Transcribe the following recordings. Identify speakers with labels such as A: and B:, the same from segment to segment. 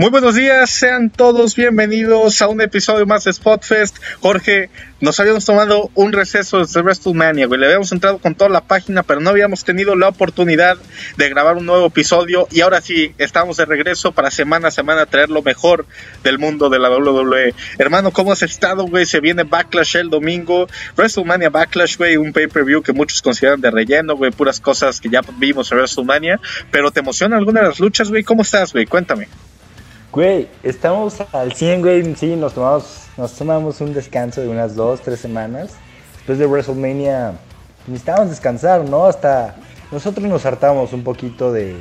A: Muy buenos días, sean todos bienvenidos a un episodio más de Spotfest. Jorge, nos habíamos tomado un receso desde WrestleMania, güey. Le habíamos entrado con toda la página, pero no habíamos tenido la oportunidad de grabar un nuevo episodio. Y ahora sí, estamos de regreso para semana a semana traer lo mejor del mundo de la WWE. Hermano, ¿cómo has estado, güey? Se viene Backlash el domingo. WrestleMania Backlash, güey, un pay-per-view que muchos consideran de relleno, güey. Puras cosas que ya vimos en WrestleMania. Pero ¿te emociona alguna de las luchas, güey? ¿Cómo estás, güey? Cuéntame.
B: Güey, estamos al 100, güey. Sí, nos tomamos, nos tomamos un descanso de unas dos, tres semanas. Después de WrestleMania, necesitábamos descansar, ¿no? Hasta nosotros nos hartamos un poquito de,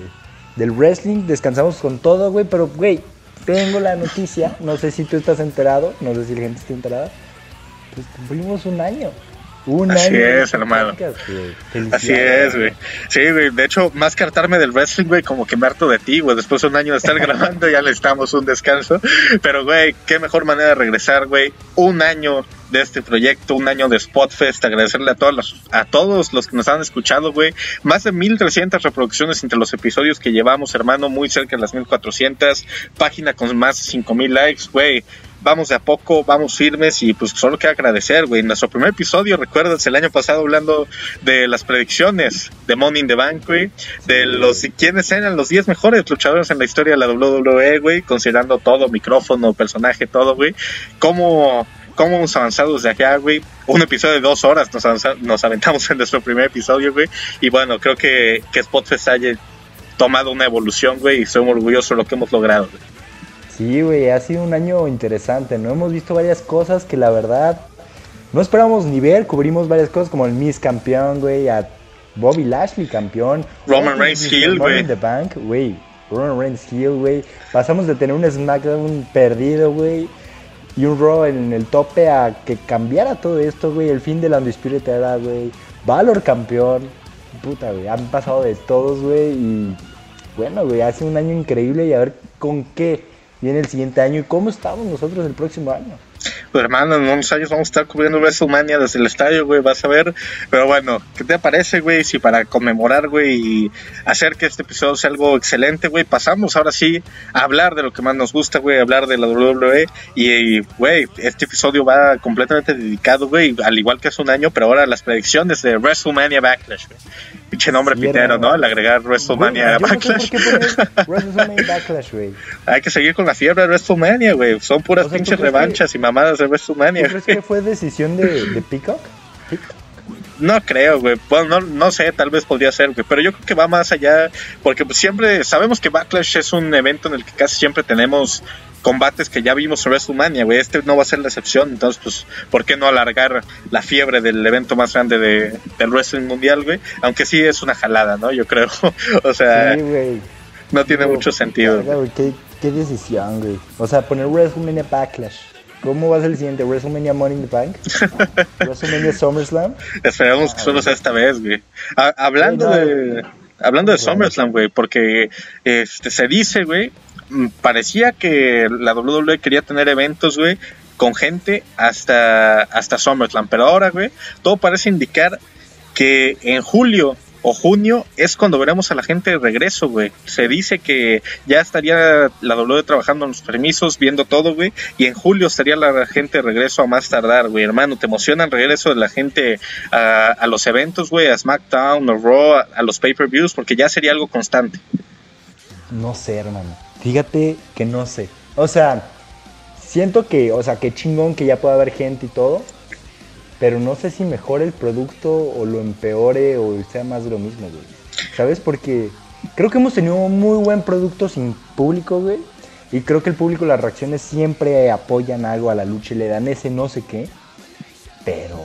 B: del wrestling, descansamos con todo, güey. Pero, güey, tengo la noticia, no sé si tú estás enterado, no sé si la gente está enterada. Pues cumplimos un año.
A: Así es, hermano. Así es, güey. Sí, güey. De hecho, más que hartarme del wrestling, güey, como que me harto de ti, güey. Después de un año de estar grabando, ya le estamos un descanso. Pero, güey, qué mejor manera de regresar, güey. Un año de este proyecto, un año de Spotfest, agradecerle a todos los, a todos los que nos han escuchado, güey. Más de 1300 reproducciones entre los episodios que llevamos, hermano, muy cerca de las 1400, página con más de 5000 likes, güey vamos de a poco, vamos firmes y pues solo queda agradecer, güey. Nuestro primer episodio, recuerdas el año pasado hablando de las predicciones de Money in the Bank, güey, de los quiénes eran los 10 mejores luchadores en la historia de la WWE, güey, considerando todo, micrófono, personaje, todo, güey. Cómo cómo hemos avanzado desde allá, güey. Un episodio de dos horas nos, nos aventamos en nuestro primer episodio, güey. Y bueno, creo que, que Spotfest haya tomado una evolución, güey, y estoy muy orgulloso de lo que hemos logrado, güey.
B: Sí, güey, ha sido un año interesante, ¿no? Hemos visto varias cosas que la verdad no esperábamos ni ver. Cubrimos varias cosas como el Miss campeón, güey, a Bobby Lashley campeón.
A: Roman Reigns Hill, güey.
B: the Bank, güey. Roman Reigns Hill, güey. Pasamos de tener un SmackDown perdido, güey. Y un Raw en el tope a que cambiara todo esto, güey. El fin de la Undisputed Era, güey. Valor campeón. Puta, güey. Han pasado de todos, güey. Y bueno, güey. Hace un año increíble y a ver con qué viene el siguiente año y cómo estamos nosotros el próximo año.
A: Pues hermano, en unos años vamos a estar cubriendo WrestleMania desde el estadio, güey, vas a ver. Pero bueno, ¿qué te parece, güey? Si para conmemorar, güey, y hacer que este episodio sea algo excelente, güey, pasamos ahora sí a hablar de lo que más nos gusta, güey, hablar de la WWE. Y, güey, este episodio va completamente dedicado, güey, al igual que hace un año, pero ahora las predicciones de WrestleMania Backlash, güey. Pinche nombre pitero, ¿no? Al agregar WrestleMania Backlash. WrestleMania Backlash, güey. Hay que seguir con la fiebre de WrestleMania, güey. Son puras pinches revanchas y mamadas de WrestleMania.
B: ¿Crees que fue decisión de, de Peacock?
A: No creo, güey. Bueno, no, no sé, tal vez podría ser, güey. Pero yo creo que va más allá. Porque pues, siempre sabemos que Backlash es un evento en el que casi siempre tenemos combates que ya vimos en WrestleMania, güey. Este no va a ser la excepción. Entonces, pues, ¿por qué no alargar la fiebre del evento más grande de, del wrestling mundial, güey? Aunque sí es una jalada, ¿no? Yo creo. o sea, no tiene mucho sentido.
B: ¿qué, qué decisión, güey. O sea, poner WrestleMania Backlash. ¿Cómo va a ser el siguiente? ¿WrestleMania Money in the Bank? ¿WrestleMania SummerSlam?
A: Esperamos que solo sea esta vez, güey. hablando de... Hablando de SummerSlam, güey, porque este, se dice, güey, mm, parecía que la WWE quería tener eventos, güey, con gente hasta, hasta SummerSlam, pero ahora, güey, todo parece indicar que en julio o junio es cuando veremos a la gente de regreso, güey. Se dice que ya estaría la W trabajando en los permisos, viendo todo, güey. Y en julio estaría la gente de regreso a más tardar, güey. Hermano, ¿te emociona el regreso de la gente a, los eventos, güey? A SmackDown, a Raw, a, a los pay-per-views, porque ya sería algo constante.
B: No sé, hermano. Fíjate que no sé. O sea, siento que, o sea, que chingón que ya pueda haber gente y todo pero no sé si mejore el producto o lo empeore o sea más de lo mismo, güey. ¿Sabes? Porque creo que hemos tenido muy buen producto sin público, güey. Y creo que el público, las reacciones siempre apoyan algo a la lucha y le dan ese no sé qué. Pero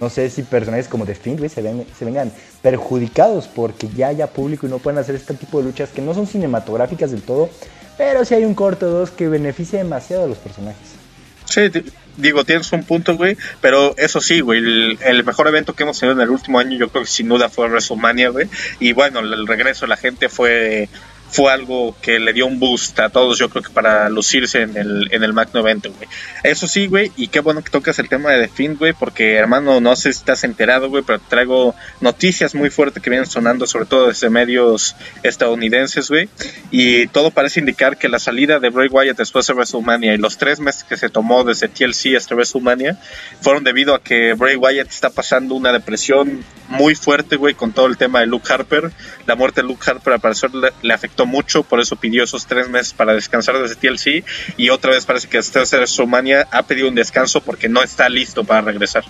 B: no sé si personajes como The Fiend, güey, se, se vengan perjudicados porque ya haya público y no pueden hacer este tipo de luchas que no son cinematográficas del todo. Pero sí hay un corto dos que beneficia demasiado a los personajes.
A: Sí, digo, tienes un punto, güey, pero eso sí, güey, el, mejor evento que hemos tenido en el último año yo creo que sin duda fue WrestleMania, güey, y bueno, el regreso de la gente fue fue algo que le dio un boost a todos, yo creo que para lucirse en el, en el Magno evento, güey. Eso sí, güey, y qué bueno que tocas el tema de The Fiend, güey, porque hermano, no sé si estás enterado, güey, pero traigo noticias muy fuertes que vienen sonando, sobre todo desde medios estadounidenses, güey, y todo parece indicar que la salida de Bray Wyatt después de WrestleMania y los tres meses que se tomó desde TLC hasta WrestleMania fueron debido a que Bray Wyatt está pasando una depresión muy fuerte, güey, con todo el tema de Luke Harper. La muerte de Luke Harper, al parecer, le, afectó mucho, por eso pidió esos tres meses para descansar desde TLC. Y otra vez parece que desde WrestleMania ha pedido un descanso porque no está listo para regresar.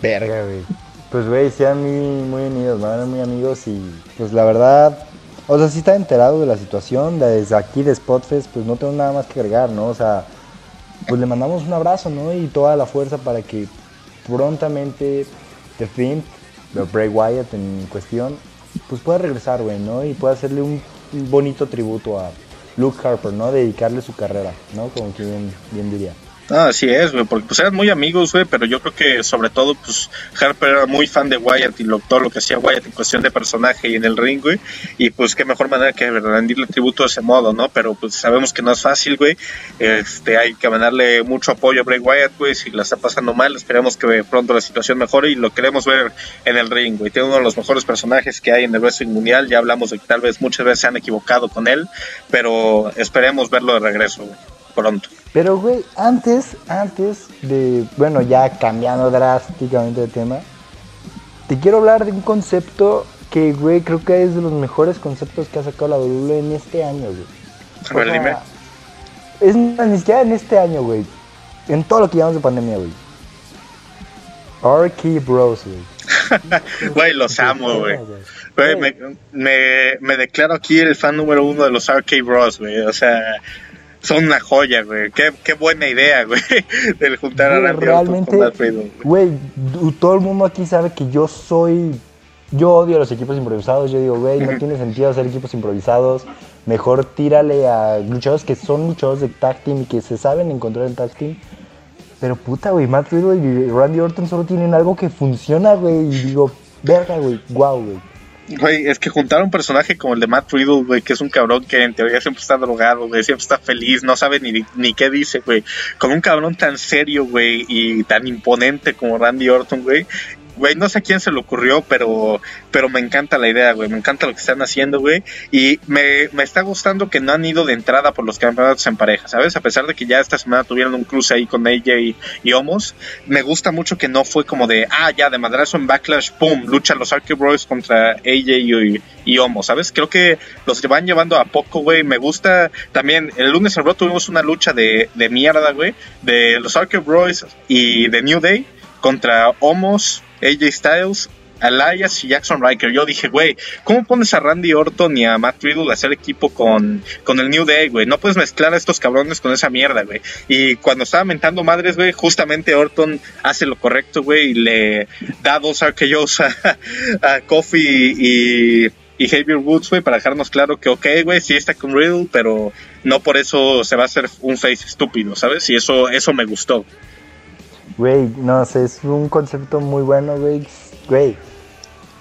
B: Verga, güey. Pues, güey, sean muy, muy unidos, van muy amigos y, pues, la verdad, o sea, si está enterado de la situación, desde aquí de Spotfest, pues no tengo nada más que agregar, ¿no? O sea, pues le mandamos un abrazo, ¿no? Y toda la fuerza para que prontamente The Fiend, de Bray Wyatt en cuestión, pues pueda regresar, güey, ¿no? Y pueda hacerle un, bonito tributo a Luke Harper, ¿no? Dedicarle su carrera, ¿no? Como quien bien diría.
A: Ah, así es, güey, porque pues eran muy amigos, güey, pero yo creo que sobre todo, pues Harper era muy fan de Wyatt y lo, todo lo que hacía Wyatt en cuestión de personaje y en el ring, güey, y pues qué mejor manera que rendirle tributo de ese modo, ¿no? Pero pues sabemos que no es fácil, güey, este, hay que mandarle mucho apoyo a Bray Wyatt, güey, si la está pasando mal, esperemos que pronto la situación mejore y lo queremos ver en el ring, güey, tiene uno de los mejores personajes que hay en el wrestling mundial, ya hablamos de que tal vez muchas veces se han equivocado con él, pero esperemos verlo de regreso, güey pronto.
B: Pero, güey, antes, antes de, bueno, ya cambiando drásticamente de tema, te quiero hablar de un concepto que, güey, creo que es de los mejores conceptos que ha sacado la WWE en este año, güey.
A: A ver, dime.
B: Es ni siquiera en este año, güey. En todo lo que llevamos de pandemia, güey. RK Bros,
A: güey. Güey, los amo, güey. Güey, me, me, me, declaro aquí el fan número uno de los RK Bros, güey. O sea, son una joya, güey. Qué, qué buena idea, güey, del juntar a Randy
B: Realmente, güey, todo el mundo aquí sabe que yo soy... Yo odio los equipos improvisados. Yo digo, güey, no tiene sentido hacer equipos improvisados. Mejor tírale a luchadores que son luchadores de tag team y que se saben encontrar en tag team. Pero puta, güey, Matt Riddle y Randy Orton solo tienen algo que funciona, güey. Y digo, verga, güey, wow, güey.
A: Güey, es que juntar un personaje como el de Matt Riddle, güey, que es un cabrón que en teoría siempre está drogado, güey, siempre está feliz, no sabe ni, ni qué dice, güey, con un cabrón tan serio, güey, y tan imponente como Randy Orton, güey, güey, no sé a quién se le ocurrió, pero, pero me encanta la idea, güey, me encanta lo que están haciendo, güey, y me, me está gustando que no han ido de entrada por los campeonatos en pareja, ¿sabes? A pesar de que ya esta semana tuvieron un cruce ahí con AJ y, y Homos, me gusta mucho que no fue como de, ah, ya, de madrazo en Backlash, pum, lucha los Archie Bros contra AJ y, y Homos, ¿sabes? Creo que los van llevando a poco, güey, me gusta también, el lunes Raw tuvimos una lucha de, de mierda, güey, de los Archie Bros y de New Day contra Homos, AJ Styles, Elias y Jackson Riker. Yo dije, güey, ¿cómo pones a Randy Orton y a Matt Riddle a hacer equipo con, con el New Day, güey? No puedes mezclar a estos cabrones con esa mierda, güey. Y cuando estaba mentando madres, güey, justamente Orton hace lo correcto, güey, y le da dos RKOs a, a Kofi y, y Javier Woods, güey, para dejarnos claro que, ok, güey, sí está con Riddle, pero no por eso se va a hacer un face estúpido, ¿sabes? Y eso, eso me gustó.
B: Güey, no sé, es un concepto muy bueno, güey. Güey,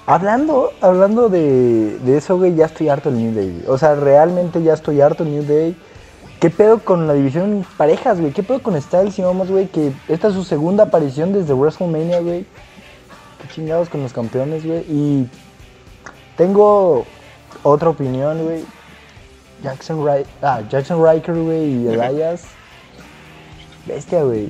B: hablando, hablando de, de eso, güey, ya estoy harto del New Day. O sea, realmente ya estoy harto del New Day. ¿Qué pedo con la división parejas, güey? ¿Qué pedo con Styles y Omos, güey? Que esta es su segunda aparición desde WrestleMania, güey. Qué chingados con los campeones, güey. Y tengo otra opinión, güey. Jackson, ah, Jackson Riker, güey, y Elias. Bestia, güey.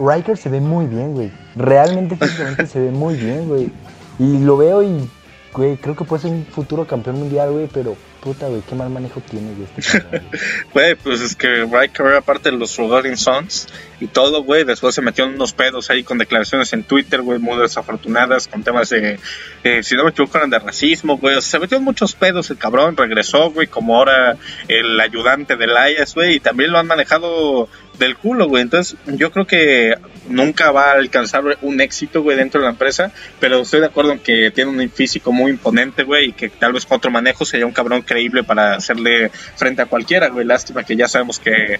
B: Riker se ve muy bien, güey. Realmente físicamente se ve muy bien, güey. Y lo veo y, güey, creo que puede ser un futuro campeón mundial, güey, pero puta, güey, qué mal manejo tiene, güey, este
A: Güey, pues es que Riker era parte de los Forgotten Sons y todo, güey. Después se metió en unos pedos ahí con declaraciones en Twitter, güey, muy desafortunadas, con temas de, eh, si no me equivoco, eran de racismo, güey. Se metió en muchos pedos el cabrón, regresó, güey, como ahora el ayudante de Elias, güey, y también lo han manejado del culo, güey. Entonces, yo creo que nunca va a alcanzar un éxito, güey, dentro de la empresa, pero estoy de acuerdo en que tiene un físico muy imponente, güey, y que tal vez con otro manejo sería un cabrón creíble para hacerle frente a cualquiera, güey. Lástima que ya sabemos que,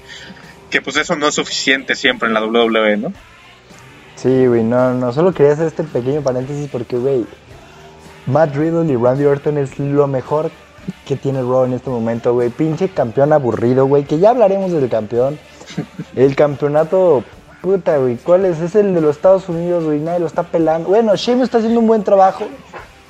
A: que pues eso no es suficiente siempre en la WWE, ¿no?
B: Sí, güey, no, no, solo quería hacer este pequeño paréntesis porque, güey, Matt Riddle y Randy Orton es lo mejor que tiene Raw en este momento, güey. Pinche campeón aburrido, güey. Que ya hablaremos del campeón. El campeonato, puta, güey. ¿Cuál es? Es el de los Estados Unidos, güey. Nadie lo está pelando. Bueno, Sheamus está haciendo un buen trabajo.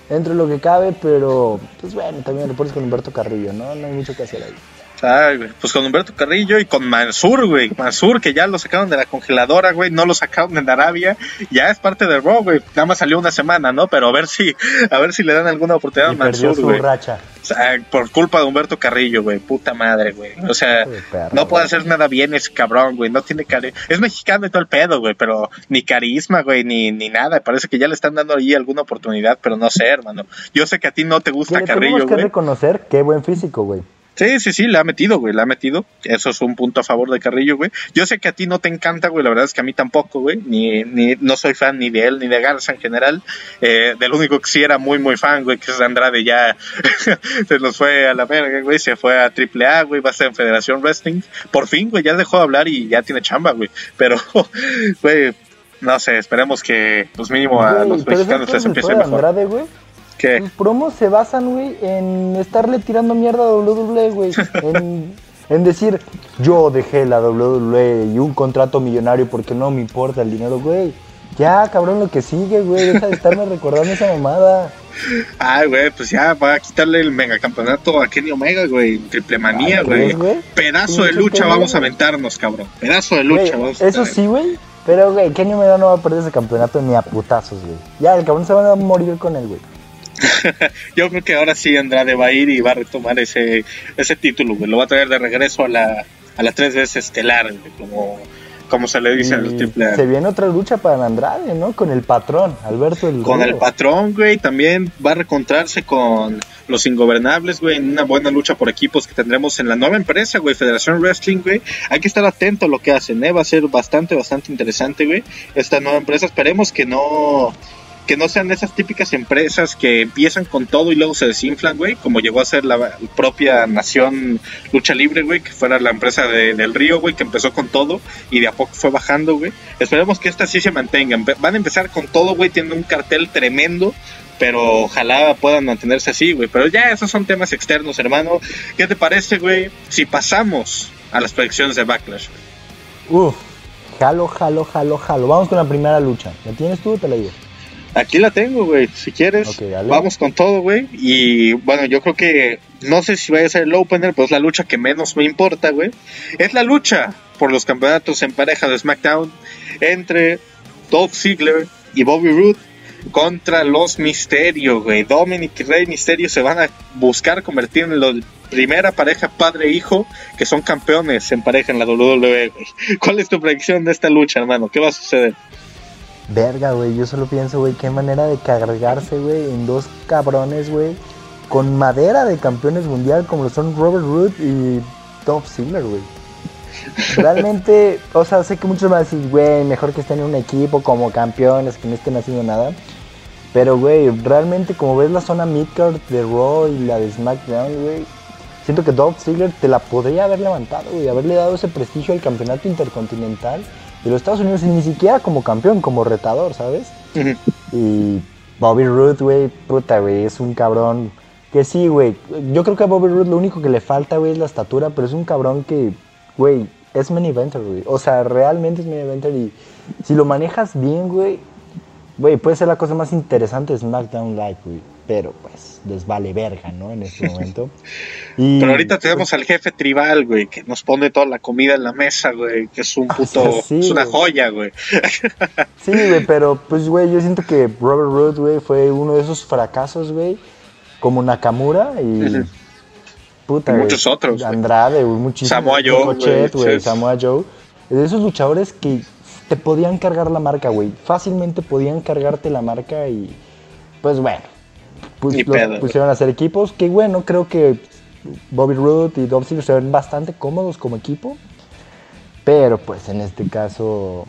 B: Dentro de lo que cabe, pero pues bueno, también lo pones con Humberto Carrillo, ¿no? No hay mucho que hacer ahí.
A: Ah, pues con Humberto Carrillo y con Mansur, güey. Mansur, que ya lo sacaron de la congeladora, güey. No lo sacaron en Arabia. Ya es parte de Raw, güey. Nada más salió una semana, ¿no? Pero a ver si, a ver si le dan alguna oportunidad a Mansur, güey. O sea, por culpa de Humberto Carrillo, güey. Puta madre, güey. O sea, no puede hacer nada bien ese cabrón, güey. No tiene carisma. Es mexicano y todo el pedo, güey. Pero ni carisma, güey, ni, ni nada. Parece que ya le están dando ahí alguna oportunidad, pero no sé, hermano. Yo sé que a ti no te gusta Carrillo, güey.
B: Tenemos que reconocer qué buen físico, güey.
A: Sí, sí, sí, le ha metido, güey, le ha metido. Eso es un punto a favor de Carrillo, güey. Yo sé que a ti no te encanta, güey, la verdad es que a mí tampoco, güey. Ni, ni, no soy fan ni de él ni de Garza en general. Eh, del único que sí era muy, muy fan, güey, que es Andrade, ya se nos fue a la verga, güey. Se fue a AAA, güey, va a estar en Federación Wrestling. Por fin, güey, ya dejó de hablar y ya tiene chamba, güey. Pero, güey, no sé, esperemos que, pues mínimo, a los mexicanos les empiece mejor.
B: Andrade, güey? Los promos se basan, güey, en estarle tirando mierda a WWE, güey. en, decir, yo dejé la WWE y un contrato millonario porque no me importa el dinero, güey. Ya, cabrón, lo que sigue, güey. Deja de estarme recordando esa mamada.
A: Ay, güey, pues ya va a quitarle el megacampeonato a Kenny Omega, güey. Triple manía, güey. Pedazo de lucha vamos a aventarnos, cabrón. Pedazo de lucha vamos
B: a Eso sí, güey. Pero, güey, Kenny Omega no va a perder ese campeonato ni a putazos, güey. Ya, el cabrón se va a morir con él, güey.
A: Yo creo que ahora sí Andrade va a ir y va a retomar ese, ese título, Lo va a traer de regreso a la, a las tres veces estelar, como, como se le dice al triple A.
B: Se viene otra lucha para Andrade, ¿no? Con el patrón, Alberto el
A: Con el patrón, güey. También va a recontrarse con los ingobernables, güey, en una buena lucha por equipos que tendremos en la nueva empresa, güey, Federación Wrestling, güey. Hay que estar atento a lo que hacen, ¿eh? Va a ser bastante, bastante interesante, güey. Esta nueva empresa, esperemos que no que no sean esas típicas empresas que empiezan con todo y luego se desinflan, güey, como llegó a ser la propia Nación Lucha Libre, güey, que fuera la empresa de, del Río, güey, que empezó con todo y de a poco fue bajando, güey. Esperemos que esta sí se mantengan. Van a empezar con todo, güey, tienen un cartel tremendo, pero ojalá puedan mantenerse así, güey. Pero ya esos son temas externos, hermano. ¿Qué te parece, güey, si pasamos a las predicciones de Backlash?
B: Uf, jalo, jalo, jalo, jalo. Vamos con la primera lucha. ¿La tienes tú o te la digo?
A: Aquí la tengo, güey. Si quieres, vamos con todo, güey. Y bueno, yo creo que no sé si vaya a ser el opener, pero es la lucha que menos me importa, güey. Es la lucha por los campeonatos en pareja de SmackDown entre Dolph Ziggler y Bobby Roode contra los Misterios, güey. Dominic y Rey Misterio se van a buscar convertir en la primera pareja padre-hijo que son campeones en pareja en la WWE, güey. ¿Cuál es tu predicción de esta lucha, hermano? ¿Qué va a suceder?
B: Verga, güey, yo solo pienso, güey, qué manera de cargarse, güey, en dos cabrones, güey, con madera de campeones mundial como lo son Robert Root y Top Ziggler, güey. Realmente, o sea, sé que muchos van a decir, güey, mejor que estén en un equipo como campeones, que no estén haciendo nada. Pero, güey, realmente como ves la zona midcard de Raw y la de SmackDown, güey, siento que Dolph Ziggler te la podría haber levantado, güey, haberle dado ese prestigio al campeonato intercontinental de los Estados Unidos, ni siquiera como campeón, como retador, ¿sabes? Y Bobby Roode, güey, puta, güey, es un cabrón que sí, güey. Yo creo que a Bobby Roode lo único que le falta, güey, es la estatura, pero es un cabrón que, güey, es main eventer, güey. O sea, realmente es main eventer y si lo manejas bien, güey, güey, puede ser la cosa más interesante de SmackDown Live, güey pero pues les vale verga, ¿no? En este momento.
A: pero ahorita tenemos al jefe tribal, güey, que nos pone toda la comida en la mesa, güey, que es un puto, es una joya, güey.
B: sí, güey, pero pues, güey, yo siento que Robert Roode, güey, fue uno de esos fracasos, güey, como Nakamura y...
A: Puta, muchos otros.
B: Andrade, güey, muchísimos.
A: Samoa Joe,
B: güey, Samoa Joe. De esos luchadores que te podían cargar la marca, güey. Fácilmente podían cargarte la marca y... Pues bueno, pues, pusieron a hacer equipos. Que bueno, creo que Bobby Roode y Dolph se ven bastante cómodos como equipo. Pero pues en este caso,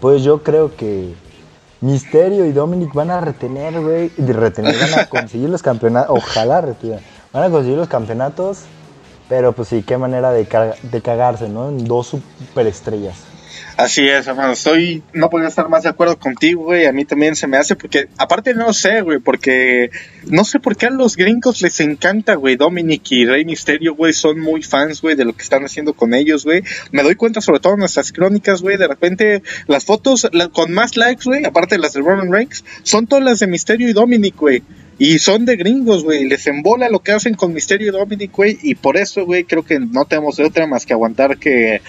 B: pues yo creo que Misterio y Dominic van a retener, güey. Retener, van a conseguir los campeonatos. Ojalá retiren. Van a conseguir los campeonatos. Pero pues sí, qué manera de, de cagarse, ¿no? En dos superestrellas.
A: Así es, hermano. Estoy, no podría estar más de acuerdo contigo, güey. A mí también se me hace, porque, aparte no sé, güey, porque no sé por qué a los gringos les encanta, güey. Dominic y Rey Misterio, güey, son muy fans, güey, de lo que están haciendo con ellos, güey. Me doy cuenta, sobre todo en nuestras crónicas, güey, de repente las fotos con más likes, güey, aparte de las de Roman Reigns, son todas las de Misterio y Dominic, güey. Y son de gringos, güey. Les embola lo que hacen con Misterio y Dominic, güey. Y por eso, güey, creo que no tenemos otra más que aguantar que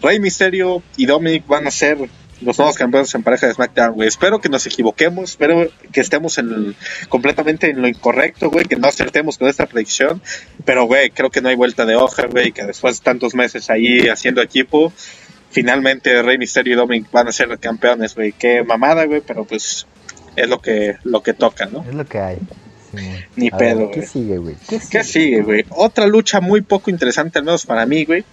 A: Rey Misterio y Dominic van a ser los nuevos campeones en pareja de SmackDown, güey. Espero que nos equivoquemos, espero que estemos en completamente en lo incorrecto, güey, que no acertemos con esta predicción. Pero, güey, creo que no hay vuelta de hoja, güey, que después de tantos meses ahí haciendo equipo, finalmente Rey Misterio y Dominic van a ser campeones, güey. Qué mamada, güey, pero pues es lo que, lo que toca, ¿no?
B: Es lo que hay.
A: Ni pedo,
B: ¿Qué sigue, güey?
A: ¿Qué sigue, güey? Otra lucha muy poco interesante, al menos para mí, güey.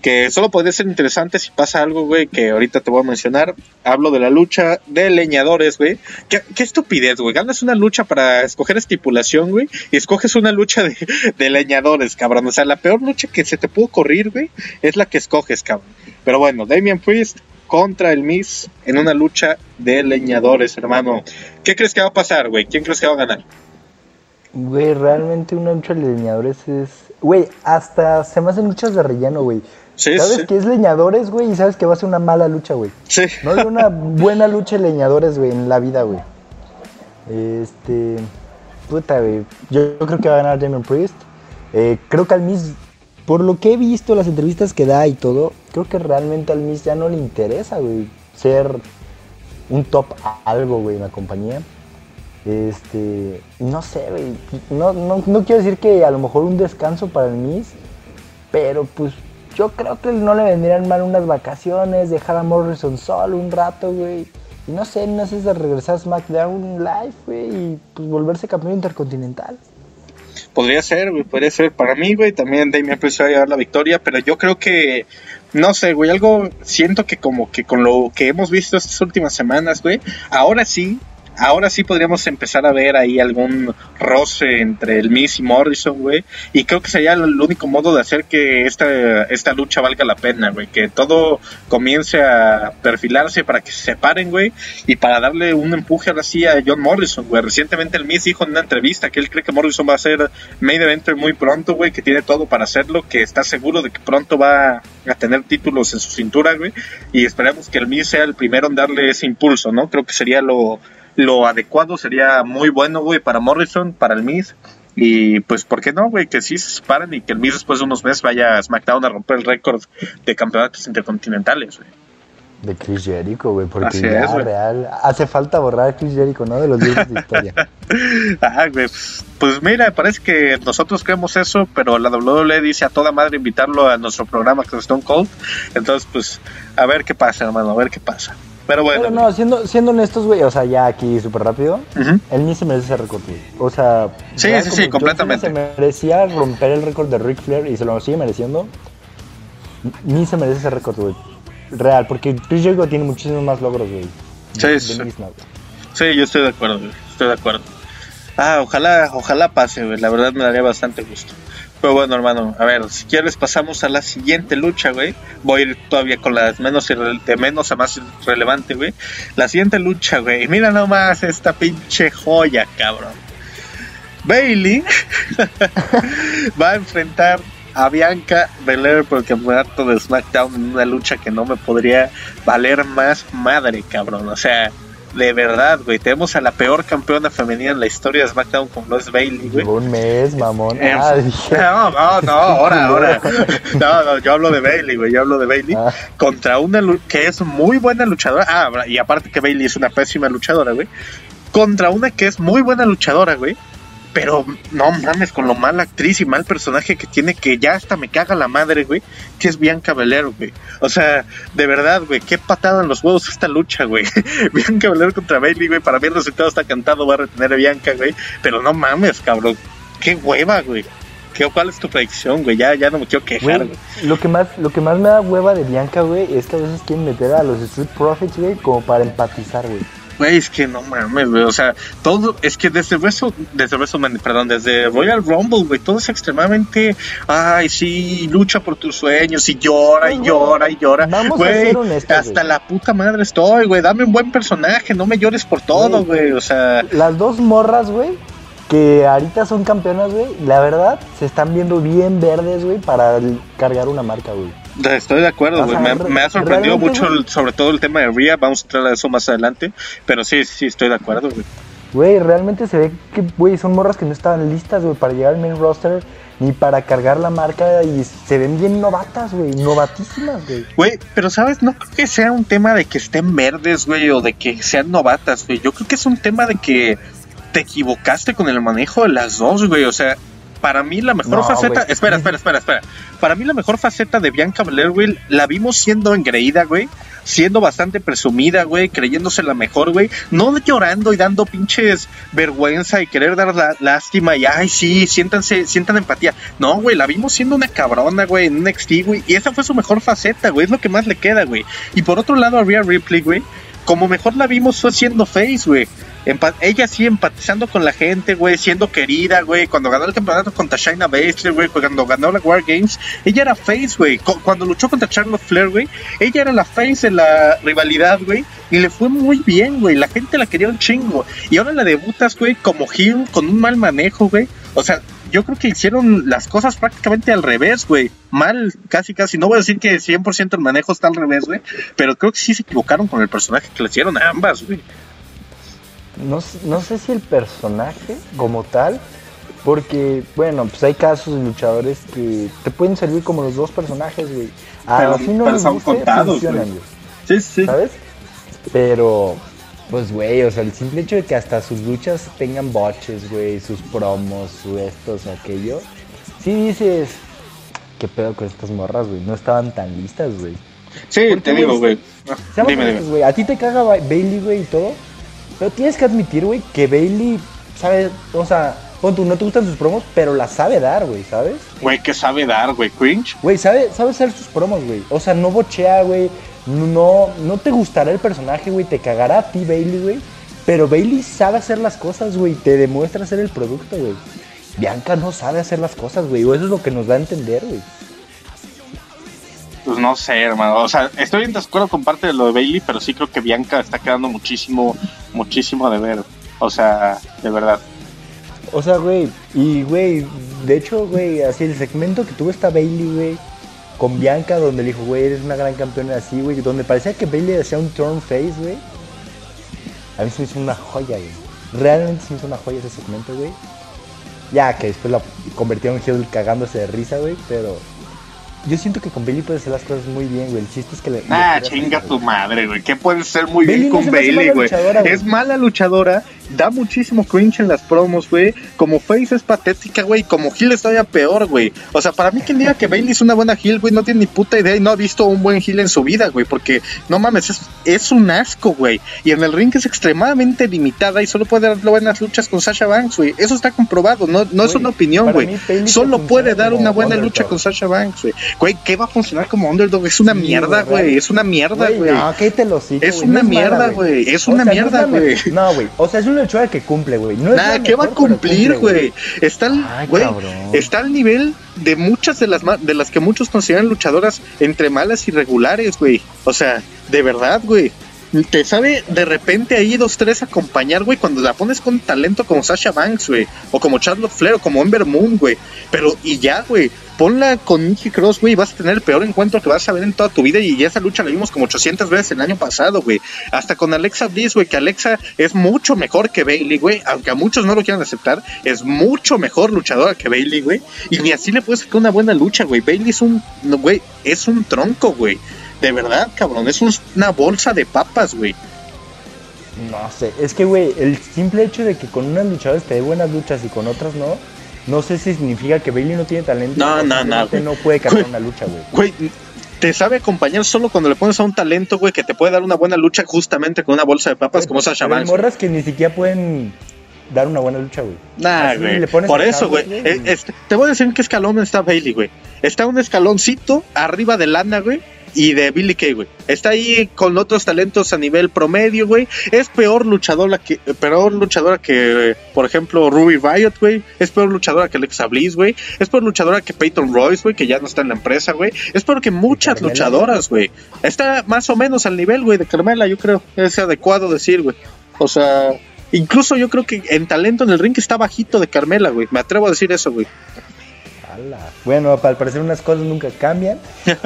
A: Que solo podría ser interesante si pasa algo, güey, que ahorita te voy a mencionar. Hablo de la lucha de leñadores, güey. ¿Qué, qué estupidez, güey. Ganas una lucha para escoger estipulación, güey. Y escoges una lucha de, de leñadores, cabrón. O sea, la peor lucha que se te pudo correr, güey, es la que escoges, cabrón. Pero bueno, Damian Priest contra el Miss en una lucha de leñadores, hermano. ¿Qué crees que va a pasar, güey? ¿Quién crees que va a ganar?
B: Güey, realmente una lucha de leñadores es... Güey, hasta se me hacen luchas de relleno, güey. Sí, sabes que es leñadores, güey, y sabes que va a ser una mala lucha, güey.
A: Sí.
B: No hay una buena lucha de leñadores, güey, en la vida, güey. Este... Puta, güey. Yo, creo que va a ganar Damon Priest. Eh, creo que al Miss por lo que he visto, las entrevistas que da y todo, creo que realmente al Miss ya no le interesa, güey, ser un top algo, güey, en la compañía. Este, no sé, güey, no, no, no, quiero decir que a lo mejor un descanso para el Miss, pero pues yo creo que no le vendrían mal unas vacaciones, dejar a Morrison solo un rato, güey. Y no sé, no sé si regresar a SmackDown Live, güey, y pues volverse campeón intercontinental.
A: Podría ser, güey, podría ser. Para mí, güey, también Damian Priest va a llevar la victoria, pero yo creo que, no sé, güey, algo siento que como que con lo que hemos visto estas últimas semanas, güey, ahora sí, ahora sí podríamos empezar a ver ahí algún roce entre el Miss y Morrison, güey. Y creo que sería el único modo de hacer que esta, esta lucha valga la pena, güey. Que todo comience a perfilarse para que se separen, güey. Y para darle un empuje ahora sí a John Morrison, güey. Recientemente el Miss dijo en una entrevista que él cree que Morrison va a ser main eventer muy pronto, güey. Que tiene todo para hacerlo. Que está seguro de que pronto va a tener títulos en su cintura, güey. Y esperemos que el Miss sea el primero en darle ese impulso, ¿no? Creo que sería lo lo adecuado sería muy bueno, güey, para Morrison, para el Miz. Y pues, ¿por qué no, güey? Que sí se separen y que el Miz después de unos meses vaya a SmackDown a romper el récord de campeonatos intercontinentales, güey.
B: De Chris Jericho, güey, porque ya real hace falta borrar a Chris Jericho, ¿no? De los libros de historia.
A: ah, güey, pues, pues, mira, parece que nosotros creemos eso, pero la WWE dice a toda madre invitarlo a nuestro programa que es Stone Cold. Entonces, pues, a ver qué pasa, hermano, a ver qué pasa. Pero bueno.
B: Pero no, siendo, siendo honestos, güey, o sea, ya aquí súper rápido, él ni se merece ese récord, güey. O sea,
A: sí, sí, sí, completamente.
B: Se merecía romper el récord de Ric Flair y se lo sigue mereciendo. Ni se merece ese récord, güey. Real, porque Chris Jericho tiene muchísimos más logros, güey.
A: Sí, sí. sí, yo estoy de acuerdo, güey. Estoy de acuerdo. Ah, ojalá, ojalá pase, güey. La verdad me daría bastante gusto. Pero bueno, hermano, a ver, si quieres pasamos a la siguiente lucha, güey. Voy a ir todavía con las menos de menos a más relevante, güey. La siguiente lucha, güey. Mira nomás esta pinche joya, cabrón. Bailey va a enfrentar a Bianca Belair por el campeonato de SmackDown en una lucha que no me podría valer más madre, cabrón. O sea, de verdad, güey. Tenemos a la peor campeona femenina en la historia de SmackDown con Lois Bailey, güey.
B: Un mes, mamón.
A: Eh, ah, no, no, no, ahora, ahora. No, no, yo hablo de Bailey, güey. Yo hablo de Bailey. Ah. Contra una que es muy buena luchadora. Ah, y aparte que Bailey es una pésima luchadora, güey. Contra una que es muy buena luchadora, güey pero no mames, con lo mala actriz y mal personaje que tiene, que ya hasta me caga la madre, güey, que es Bianca Belair, güey. O sea, de verdad, güey, qué patada en los huevos esta lucha, güey. Bianca Belair contra Bailey, güey, para mí el resultado está cantado, va a retener a Bianca, güey. Pero no mames, cabrón. Qué hueva, güey. ¿Qué, ¿Cuál es tu predicción, güey? Ya, ya no me quiero quejar, güey.
B: Lo que, más, lo que más me da hueva de Bianca, güey, es que a veces quieren meter a los Street Profits, güey, como para empatizar, güey.
A: Güey, es que no mames, güey. O sea, todo, es que desde Wrestle, desde WrestleMania, perdón, desde Royal Rumble, güey, todo es extremadamente, ay, sí, lucha por tus sueños y llora y llora y llora. Vamos güey, a ser hasta la puta madre estoy, güey. Dame un buen personaje, no me llores por todo, güey. O sea,
B: las dos morras, güey, que ahorita son campeonas, güey, la verdad, se están viendo bien verdes, güey, para cargar una marca, güey.
A: Estoy de acuerdo, güey. Me, ha sorprendido mucho, sobre todo el tema de Ria. Vamos a entrar a eso más adelante. Pero sí, sí, estoy de acuerdo, güey.
B: Güey, realmente se ve que, güey, son morras que no estaban listas, güey, para llegar al main roster ni para cargar la marca y se ven bien novatas, güey, novatísimas, güey.
A: Güey, pero sabes, no creo que sea un tema de que estén verdes, güey, o de que sean novatas, güey. Yo creo que es un tema de que te equivocaste con el manejo de las dos, güey. O sea, para mí la mejor faceta. Espera, espera, espera, espera. Para mí la mejor faceta de Bianca Belair, güey, la vimos siendo engreída, güey. Siendo bastante presumida, güey, creyéndose la mejor, güey. No llorando y dando pinches vergüenza y querer dar lástima y, ay, sí, siéntanse, sientan empatía. No, güey, la vimos siendo una cabrona, güey, en NXT, güey. Y esa fue su mejor faceta, güey. Es lo que más le queda, güey. Y por otro lado, a Rhea Ripley, güey, como mejor la vimos fue siendo face, güey ella sí empatizando con la gente, güey, siendo querida, güey. Cuando ganó el campeonato contra Shayna Baszler, güey, cuando ganó la War Games, ella era face, güey. Cuando luchó contra Charlotte Flair, güey, ella era la face en la rivalidad, güey. Y le fue muy bien, güey. La gente la quería un chingo. Y ahora la debutas, güey, como heel, con un mal manejo, güey. O sea, yo creo que hicieron las cosas prácticamente al revés, güey. Mal, casi, casi. No voy a decir que 100% el manejo está al revés, güey. Pero creo que sí se equivocaron con el personaje que le hicieron a ambas, güey
B: no, no sé si el personaje como tal, porque, bueno, pues hay casos de luchadores que te pueden servir como los dos personajes, güey. A fin no les gusta, funcionan, güey. Sí, sí. ¿Sabes? Pero, pues, güey, o sea, el simple hecho de que hasta sus luchas tengan boches, güey, sus promos, su estos, aquello. Sí dices, ¿qué pedo con estas morras, güey? No estaban tan listas, güey.
A: Sí, te digo, güey. dime,
B: dime. A ti te caga Bailey, güey, y todo. Pero tienes que admitir, güey, que Bailey sabe, o sea, tú, no te gustan sus promos, pero la sabe dar, güey, ¿sabes?
A: Güey, que sabe dar, güey, cringe.
B: Güey, sabe, sabe hacer sus promos, güey. O sea, no bochea, güey. No, no te gustará el personaje, güey. Te cagará a ti, Bailey, güey. Pero Bailey sabe hacer las cosas, güey. Te demuestra hacer el producto, güey. Bianca no sabe hacer las cosas, güey. O eso es lo que nos da a entender, güey.
A: Pues no sé, hermano. O sea, estoy en acuerdo con parte de lo de Bailey, pero sí creo que Bianca está quedando muchísimo, muchísimo de ver. O sea, de verdad.
B: O sea, güey, y güey, de hecho, güey, así el segmento que tuvo esta Bailey, güey, con Bianca, donde le dijo, güey, eres una gran campeona así, güey, donde parecía que Bailey hacía un turn face, güey. A mí se me hizo una joya, güey. Realmente se me hizo una joya ese segmento, güey. Ya que después la convirtió en heel cagándose de risa, güey, pero yo siento que con Bailey puede hacer las cosas muy bien, güey. El chiste es que le.
A: Ah, chinga tu madre, güey. ¿Qué puede ser muy bien con Bailey, güey? Es mala luchadora, da muchísimo cringe en las promos, güey. Como Face es patética, güey. Como Hill es todavía peor, güey. O sea, para mí, quien diga que Bailey es una buena Hill, güey, no tiene ni puta idea y no ha visto un buen Hill en su vida, güey. Porque, no mames, es, es un asco, güey. Y en el ring es extremadamente limitada y solo puede dar buenas luchas con Sasha Banks, güey. Eso está comprobado, no, no es una opinión, güey. Solo puede dar una buena lucha con Sasha Banks, güey. Güey, ¿qué va a funcionar como underdog? Es una mierda, güey. Es una mierda, güey. No,
B: ¿qué te lo sigo,
A: Es una mierda, güey. Es una mierda, güey.
B: No, güey. O sea, es una luchadora que cumple, güey. No
A: Nada, ¿qué va a cumplir, güey? Está güey, está al nivel de muchas de las de las que muchos consideran luchadoras entre malas y regulares, güey. O sea, de verdad, güey te sabe de repente ahí dos, tres acompañar, güey, cuando la pones con talento como Sasha Banks, güey, o como Charlotte Flair, o como Ember Moon, güey. Pero, y ya, güey, ponla con Nikki Cross, güey, vas a tener el peor encuentro que vas a ver en toda tu vida. Y ya esa lucha la vimos como 800 veces el año pasado, güey. Hasta con Alexa Bliss, güey, que Alexa es mucho mejor que Bailey, güey. Aunque a muchos no lo quieran aceptar, es mucho mejor luchadora que Bailey, güey. Y ni así le puedes sacar una buena lucha, güey. Bailey es un, güey, es un tronco, güey. De verdad, cabrón, es una bolsa de papas, güey.
B: No sé, es que, güey, el simple hecho de que con unas luchadoras te dé buenas luchas y con otras no, no sé si significa que Bailey no tiene talento.
A: No, no, no.
B: No puede cargar una lucha, güey.
A: Güey, te sabe acompañar solo cuando le pones a un talento, güey, que te puede dar una buena lucha justamente con una bolsa de papas como Sasha Banks.
B: Hay morras que ni siquiera pueden dar una buena lucha, güey.
A: Nah, güey. Por eso, güey. Te voy a decir en qué escalón está Bailey, güey. Está un escaloncito arriba de Lana, güey y de Billy Kay, güey. Está ahí con otros talentos a nivel promedio, güey. Es peor luchadora que, peor luchadora que, por ejemplo, Ruby Riot, güey. Es peor luchadora que Alexa Bliss, güey. Es peor luchadora que Peyton Royce, güey, que ya no está en la empresa, güey. Es peor que muchas luchadoras, güey. Está más o menos al nivel, güey, de Carmela, yo creo. Es adecuado decir, güey. O sea, incluso yo creo que en talento en el ring está bajito de Carmela, güey. Me atrevo a decir eso, güey.
B: Bueno, al parecer unas cosas nunca cambian.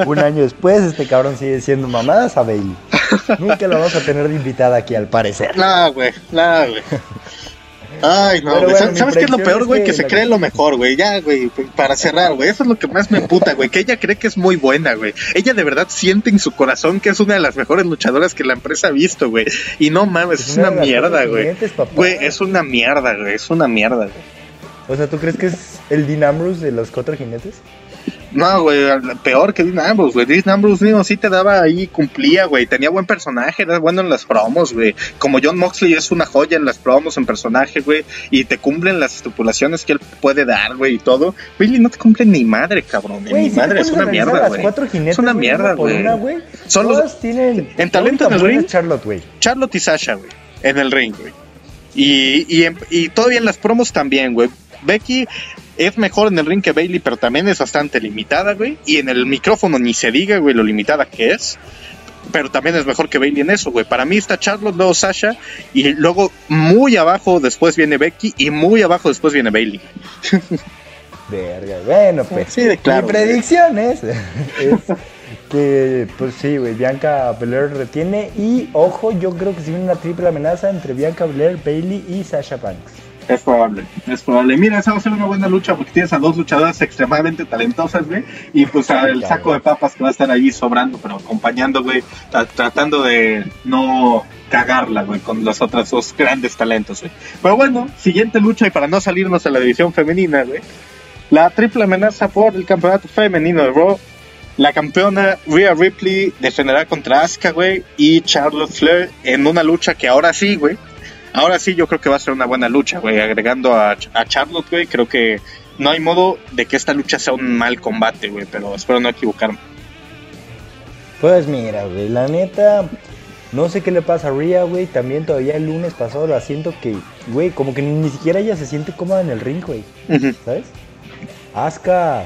B: Un año después, este cabrón sigue siendo mamadas a Bailey. Nunca lo vamos a tener de invitada aquí, al parecer.
A: No, güey, no, güey. Ay, no, ¿Sabes qué es lo peor, güey? que, se cree lo mejor, güey. Ya, güey, para cerrar, güey. Eso es lo que más me puta, güey. Que ella cree que es muy buena, güey. Ella de verdad siente en su corazón que es una de las mejores luchadoras que la empresa ha visto, güey. Y no mames, es, una, mierda, güey. Güey, es una mierda, güey. Es una mierda, güey.
B: O sea, ¿tú crees que es el Dean Ambrose de los cuatro jinetes?
A: No, güey, peor que Dean Ambrose, güey. Dean Ambrose mismo sí te daba ahí, cumplía, güey. Tenía buen personaje, era bueno en las promos, güey. Como John Moxley es una joya en las promos, en personaje, güey. Y te cumplen las estipulaciones que él puede dar, güey, y todo. Billy no te cumple ni madre, cabrón. ni madre, es una mierda, güey. Es una mierda, güey.
B: Son los... tienen...
A: En talento en el ring.
B: Charlotte, güey.
A: Charlotte y Sasha, güey. En el ring, güey. Y, y, y todavía en las promos también, güey. Becky es mejor en el ring que Bailey, pero también es bastante limitada, güey. Y en el micrófono ni se diga, güey, lo limitada que es. Pero también es mejor que Bailey en eso, güey. Para mí está Charlotte, luego Sasha. Y luego muy abajo después viene Becky. Y muy abajo después viene Bailey.
B: Verga, bueno, pues.
A: Sí, de claro.
B: Mi predicción es, que, pues sí, güey, Bianca Belair retiene. Y ojo, yo creo que si viene una triple amenaza entre Bianca Belair, Bailey y Sasha Banks.
A: Es probable, es probable. Mira, esa va a ser una buena lucha porque tienes a dos luchadoras extremadamente talentosas, güey. Y pues el saco de papas que va a estar ahí sobrando, pero acompañando, güey. Tratando de no cagarla, güey, con los otros dos grandes talentos, güey. Pero bueno, siguiente lucha y para no salirnos a la división femenina, güey. La triple amenaza por el campeonato femenino de Raw. La campeona Rhea Ripley defenderá contra Asuka, güey, y Charlotte Flair en una lucha que ahora sí, güey, Ahora sí, yo creo que va a ser una buena lucha, güey. Agregando a, a Charlotte, güey, creo que no hay modo de que esta lucha sea un mal combate, güey, pero espero no equivocarme.
B: Pues mira, güey, la neta, no sé qué le pasa a Rhea, güey. También todavía el lunes pasado la siento que, güey, como que ni, siquiera ella se siente cómoda en el ring, güey. ¿Sabes? Asuka,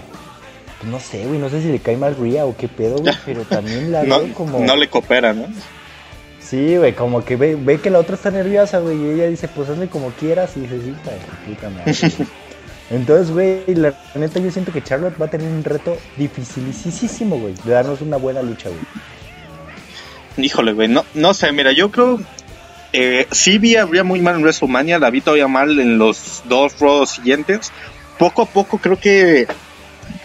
B: pues no sé, güey, no sé si le cae mal Rhea o qué pedo, güey, pero también la veo como...
A: No le coopera, ¿no?
B: Sí, güey, como que ve, ve que la otra está nerviosa, güey, y ella dice, pues hazle como quieras, y dice, sí, puta madre. Entonces, güey, la neta yo siento que Charlotte va a tener un reto dificilísimo, güey, de darnos una buena lucha, güey.
A: Híjole, güey, no, no sé, mira, yo creo, eh, sí vi habría muy mal en WrestleMania, la vi todavía mal en los dos rodos siguientes. Poco a poco creo que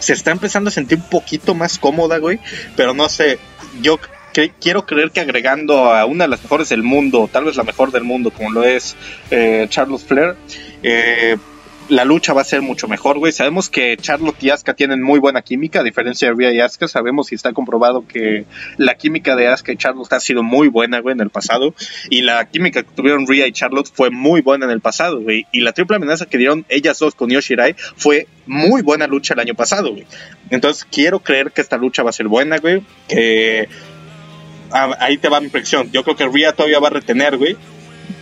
A: se está empezando a sentir un poquito más cómoda, güey, pero no sé, yo quiero creer que agregando a una de las mejores del mundo, tal vez la mejor del mundo, como lo es eh, Charles Flair, eh, la lucha va a ser mucho mejor, güey. Sabemos que Charlotte y Asuka tienen muy buena química, a diferencia de Rhea y Asuka. Sabemos y está comprobado que la química de Asuka y Charlotte ha sido muy buena, güey, en el pasado. Y la química que tuvieron Rhea y Charlotte fue muy buena en el pasado, güey. Y la triple amenaza que dieron ellas dos con Yoshirai fue muy buena lucha el año pasado, güey. Entonces quiero creer que esta lucha va a ser buena, güey. Ah, ahí te va mi predicción. Yo creo que Rhea todavía va a retener, güey.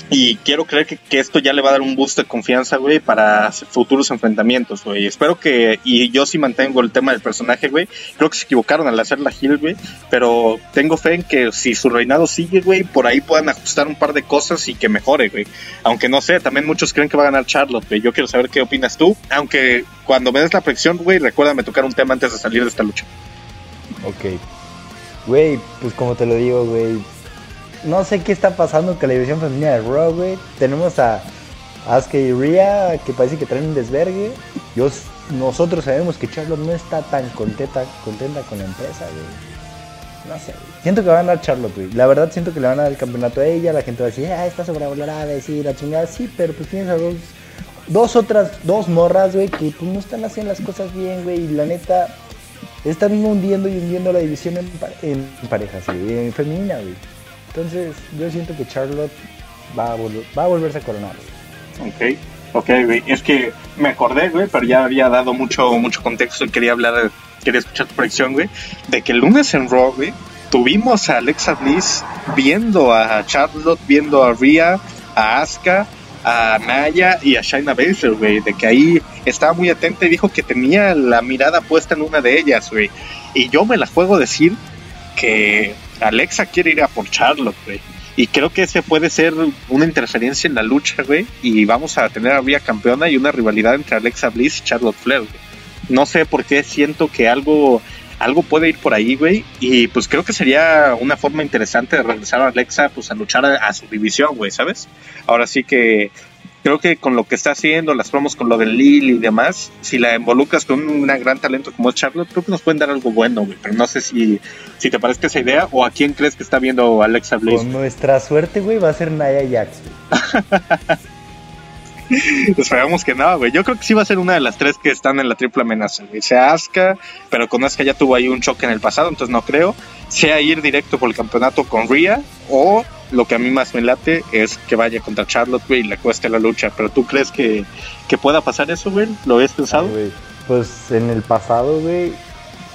A: Y quiero creer que, esto ya le va a dar un boost de confianza, güey, para futuros enfrentamientos, güey. Espero que, y yo sí mantengo el tema del personaje, güey. Creo que se equivocaron al hacer la Hill, güey. Pero tengo fe en que si su reinado sigue, güey, por ahí puedan ajustar un par de cosas y que mejore, güey. Aunque no sé, también muchos creen que va a ganar Charlotte, güey. Yo quiero saber qué opinas tú. Aunque cuando me des la predicción, güey, recuérdame tocar un tema antes de salir de esta lucha.
B: Ok. Güey, pues como te lo digo, güey. No sé qué está pasando con la división femenina de Raw, güey. Tenemos a Asuka y Rhea que parece que traen un desvergue. Yo, nosotros sabemos que Charlotte no está tan contenta, contenta con la empresa, güey. No sé. Siento que va a ganar Charlotte, güey. La verdad siento que le van a dar el campeonato a ella. La gente va a decir, ah, está sobrevalorada, sí, la chingada. Sí, pero pues tienes a dos, dos otras, dos morras, güey, que pues no están haciendo las cosas bien, güey. Y la neta, están hundiendo y hundiendo la división en, en pareja, sí, en femenina, güey. Entonces, yo siento que Charlotte va a, va a volverse a coronar.
A: Ok, ok, güey. Es que me acordé, güey, pero ya había dado mucho, mucho contexto y quería hablar quería escuchar tu predicción, güey, de que el lunes en Raw, güey, tuvimos a Alexa Bliss viendo a Charlotte, viendo a Rhea, a Asuka, a Naya y a Shayna Baszler, güey, de que ahí estaba muy atenta y dijo que tenía la mirada puesta en una de ellas, güey. Y yo me la juego decir que Alexa quiere ir a por Charlotte, güey. Y creo que ese puede ser una interferencia en la lucha, güey. Y vamos a tener a Rhea campeona y una rivalidad entre Alexa Bliss y Charlotte Flair, güey. No sé por qué siento que algo algo puede ir por ahí, güey. Y pues creo que sería una forma interesante de regresar a Alexa pues a luchar a, su división, güey, ¿sabes? Ahora sí que creo que con lo que está haciendo, las promos con lo del Lil y demás, si la involucras con un gran talento como es Charlotte, creo que nos pueden dar algo bueno, güey. Pero no sé si, si te parece esa idea o a quién crees que está viendo Alexa Bliss.
B: Con nuestra suerte, güey, va a ser Naya Jax.
A: Esperamos que no, güey. Yo creo que sí va a ser una de las tres que están en la triple amenaza, güey. Sea Asuka, pero con Asuka ya tuvo ahí un choque en el pasado, entonces no creo. Sea ir directo por el campeonato con Rhea, o lo que a mí más me late es que vaya contra Charlotte, güey, y le cueste la lucha. Pero tú crees que, pueda pasar eso, güey? ¿Lo habías pensado?
B: pues en el pasado, güey,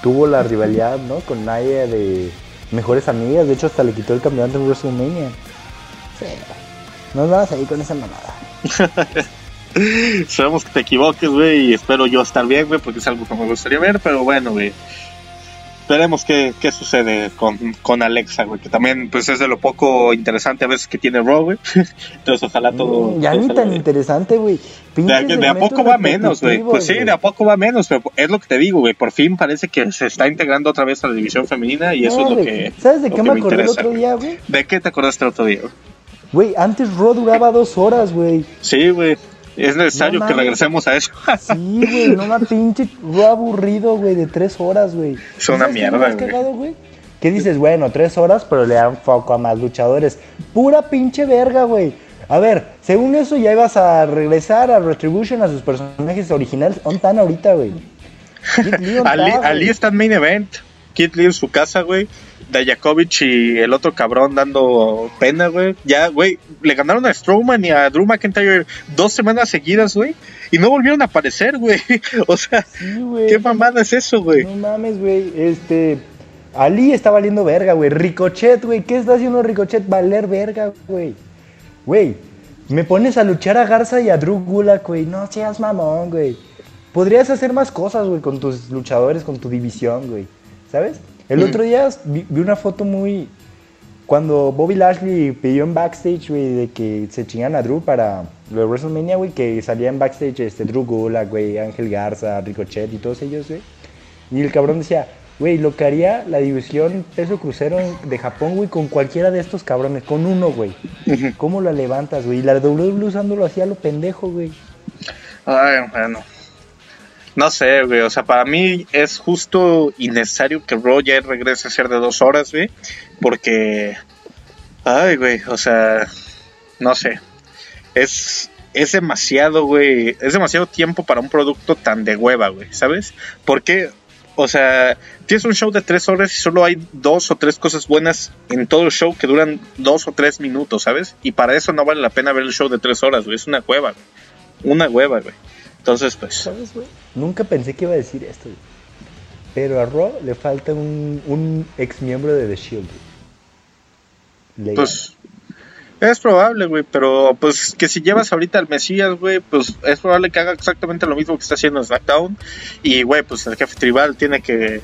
B: tuvo la rivalidad, ¿no? Con Naya de mejores amigas. De hecho, hasta le quitó el campeonato en WrestleMania. Sí. No vas ahí con esa mamada.
A: Sabemos que te equivoques, güey, y espero yo estar bien, güey, porque es algo que me gustaría ver, pero bueno, güey. Esperemos qué, qué sucede con, con Alexa, güey, que también pues es de lo poco interesante a veces que tiene Raw, güey. Entonces ojalá todo...
B: Mm, ya ni tan interesante, güey.
A: De, a poco va menos, güey. Pues sí, de a poco va menos, pero es lo que te digo, güey. Por fin parece que se está integrando otra vez a la división femenina y eso es lo que...
B: ¿Sabes de qué me acordé el otro día, güey?
A: ¿De qué te acordaste el otro día, güey?
B: Güey, antes Raw duraba dos horas, güey.
A: Sí, güey. Es necesario que regresemos a eso.
B: sí, güey, no una pinche Raw aburrido, güey, de tres horas, güey.
A: Es una mierda,
B: güey. ¿Qué dices? Bueno, tres horas, pero le dan foco a más luchadores. Pura pinche verga, güey. A ver, según eso ya ibas a regresar a Retribution a sus personajes originales. ¿Dónde están ahorita, güey?
A: Ali está en main event. Kid Lee en su casa, güey. Dayakovic y el otro cabrón dando pena, güey. Ya, güey, le ganaron a Strowman y a Drew McIntyre dos semanas seguidas, güey. Y no volvieron a aparecer, güey. O sea, ¿qué mamada es eso, güey?
B: No mames, güey. Este. Ali está valiendo verga, güey. Ricochet, güey. ¿Qué está haciendo Ricochet? Valer verga, güey. Güey, me pones a luchar a Garza y a Drew Gulak, güey. No seas mamón, güey. Podrías hacer más cosas, güey, con tus luchadores, con tu división, güey. ¿Sabes? El otro día vi, una foto muy. Cuando Bobby Lashley pidió en backstage, güey, de que se chingan a Drew para lo de WrestleMania, güey, que salía en backstage este Drew Gulak, güey, Ángel Garza, Ricochet y todos ellos, güey. Y el cabrón decía, güey, lo que haría la división peso crucero de Japón, güey, con cualquiera de estos cabrones, con uno, güey. ¿Cómo la levantas, güey? Y la WWE usándolo así a lo pendejo, güey.
A: Ay, bueno. No sé, güey. O sea, para mí es justo innecesario que Roger regrese a ser de dos horas, güey. Porque. Ay, güey. O sea. No sé. Es. Es demasiado, güey. Es demasiado tiempo para un producto tan de hueva, güey. ¿Sabes? Porque. O sea, tienes un show de tres horas y solo hay dos o tres cosas buenas en todo el show que duran dos o tres minutos, ¿sabes? Y para eso no vale la pena ver el show de tres horas, güey. Es una hueva, güey. Una hueva, güey. Entonces, pues.
B: ¿Sabes, güey? Nunca pensé que iba a decir esto, Pero a Raw le falta un, un ex miembro de The Shield.
A: Pues. Es probable, güey, pero pues que si llevas ahorita al Mesías, güey, pues es probable que haga exactamente lo mismo que está haciendo en SmackDown. Y, güey, pues el jefe tribal tiene que,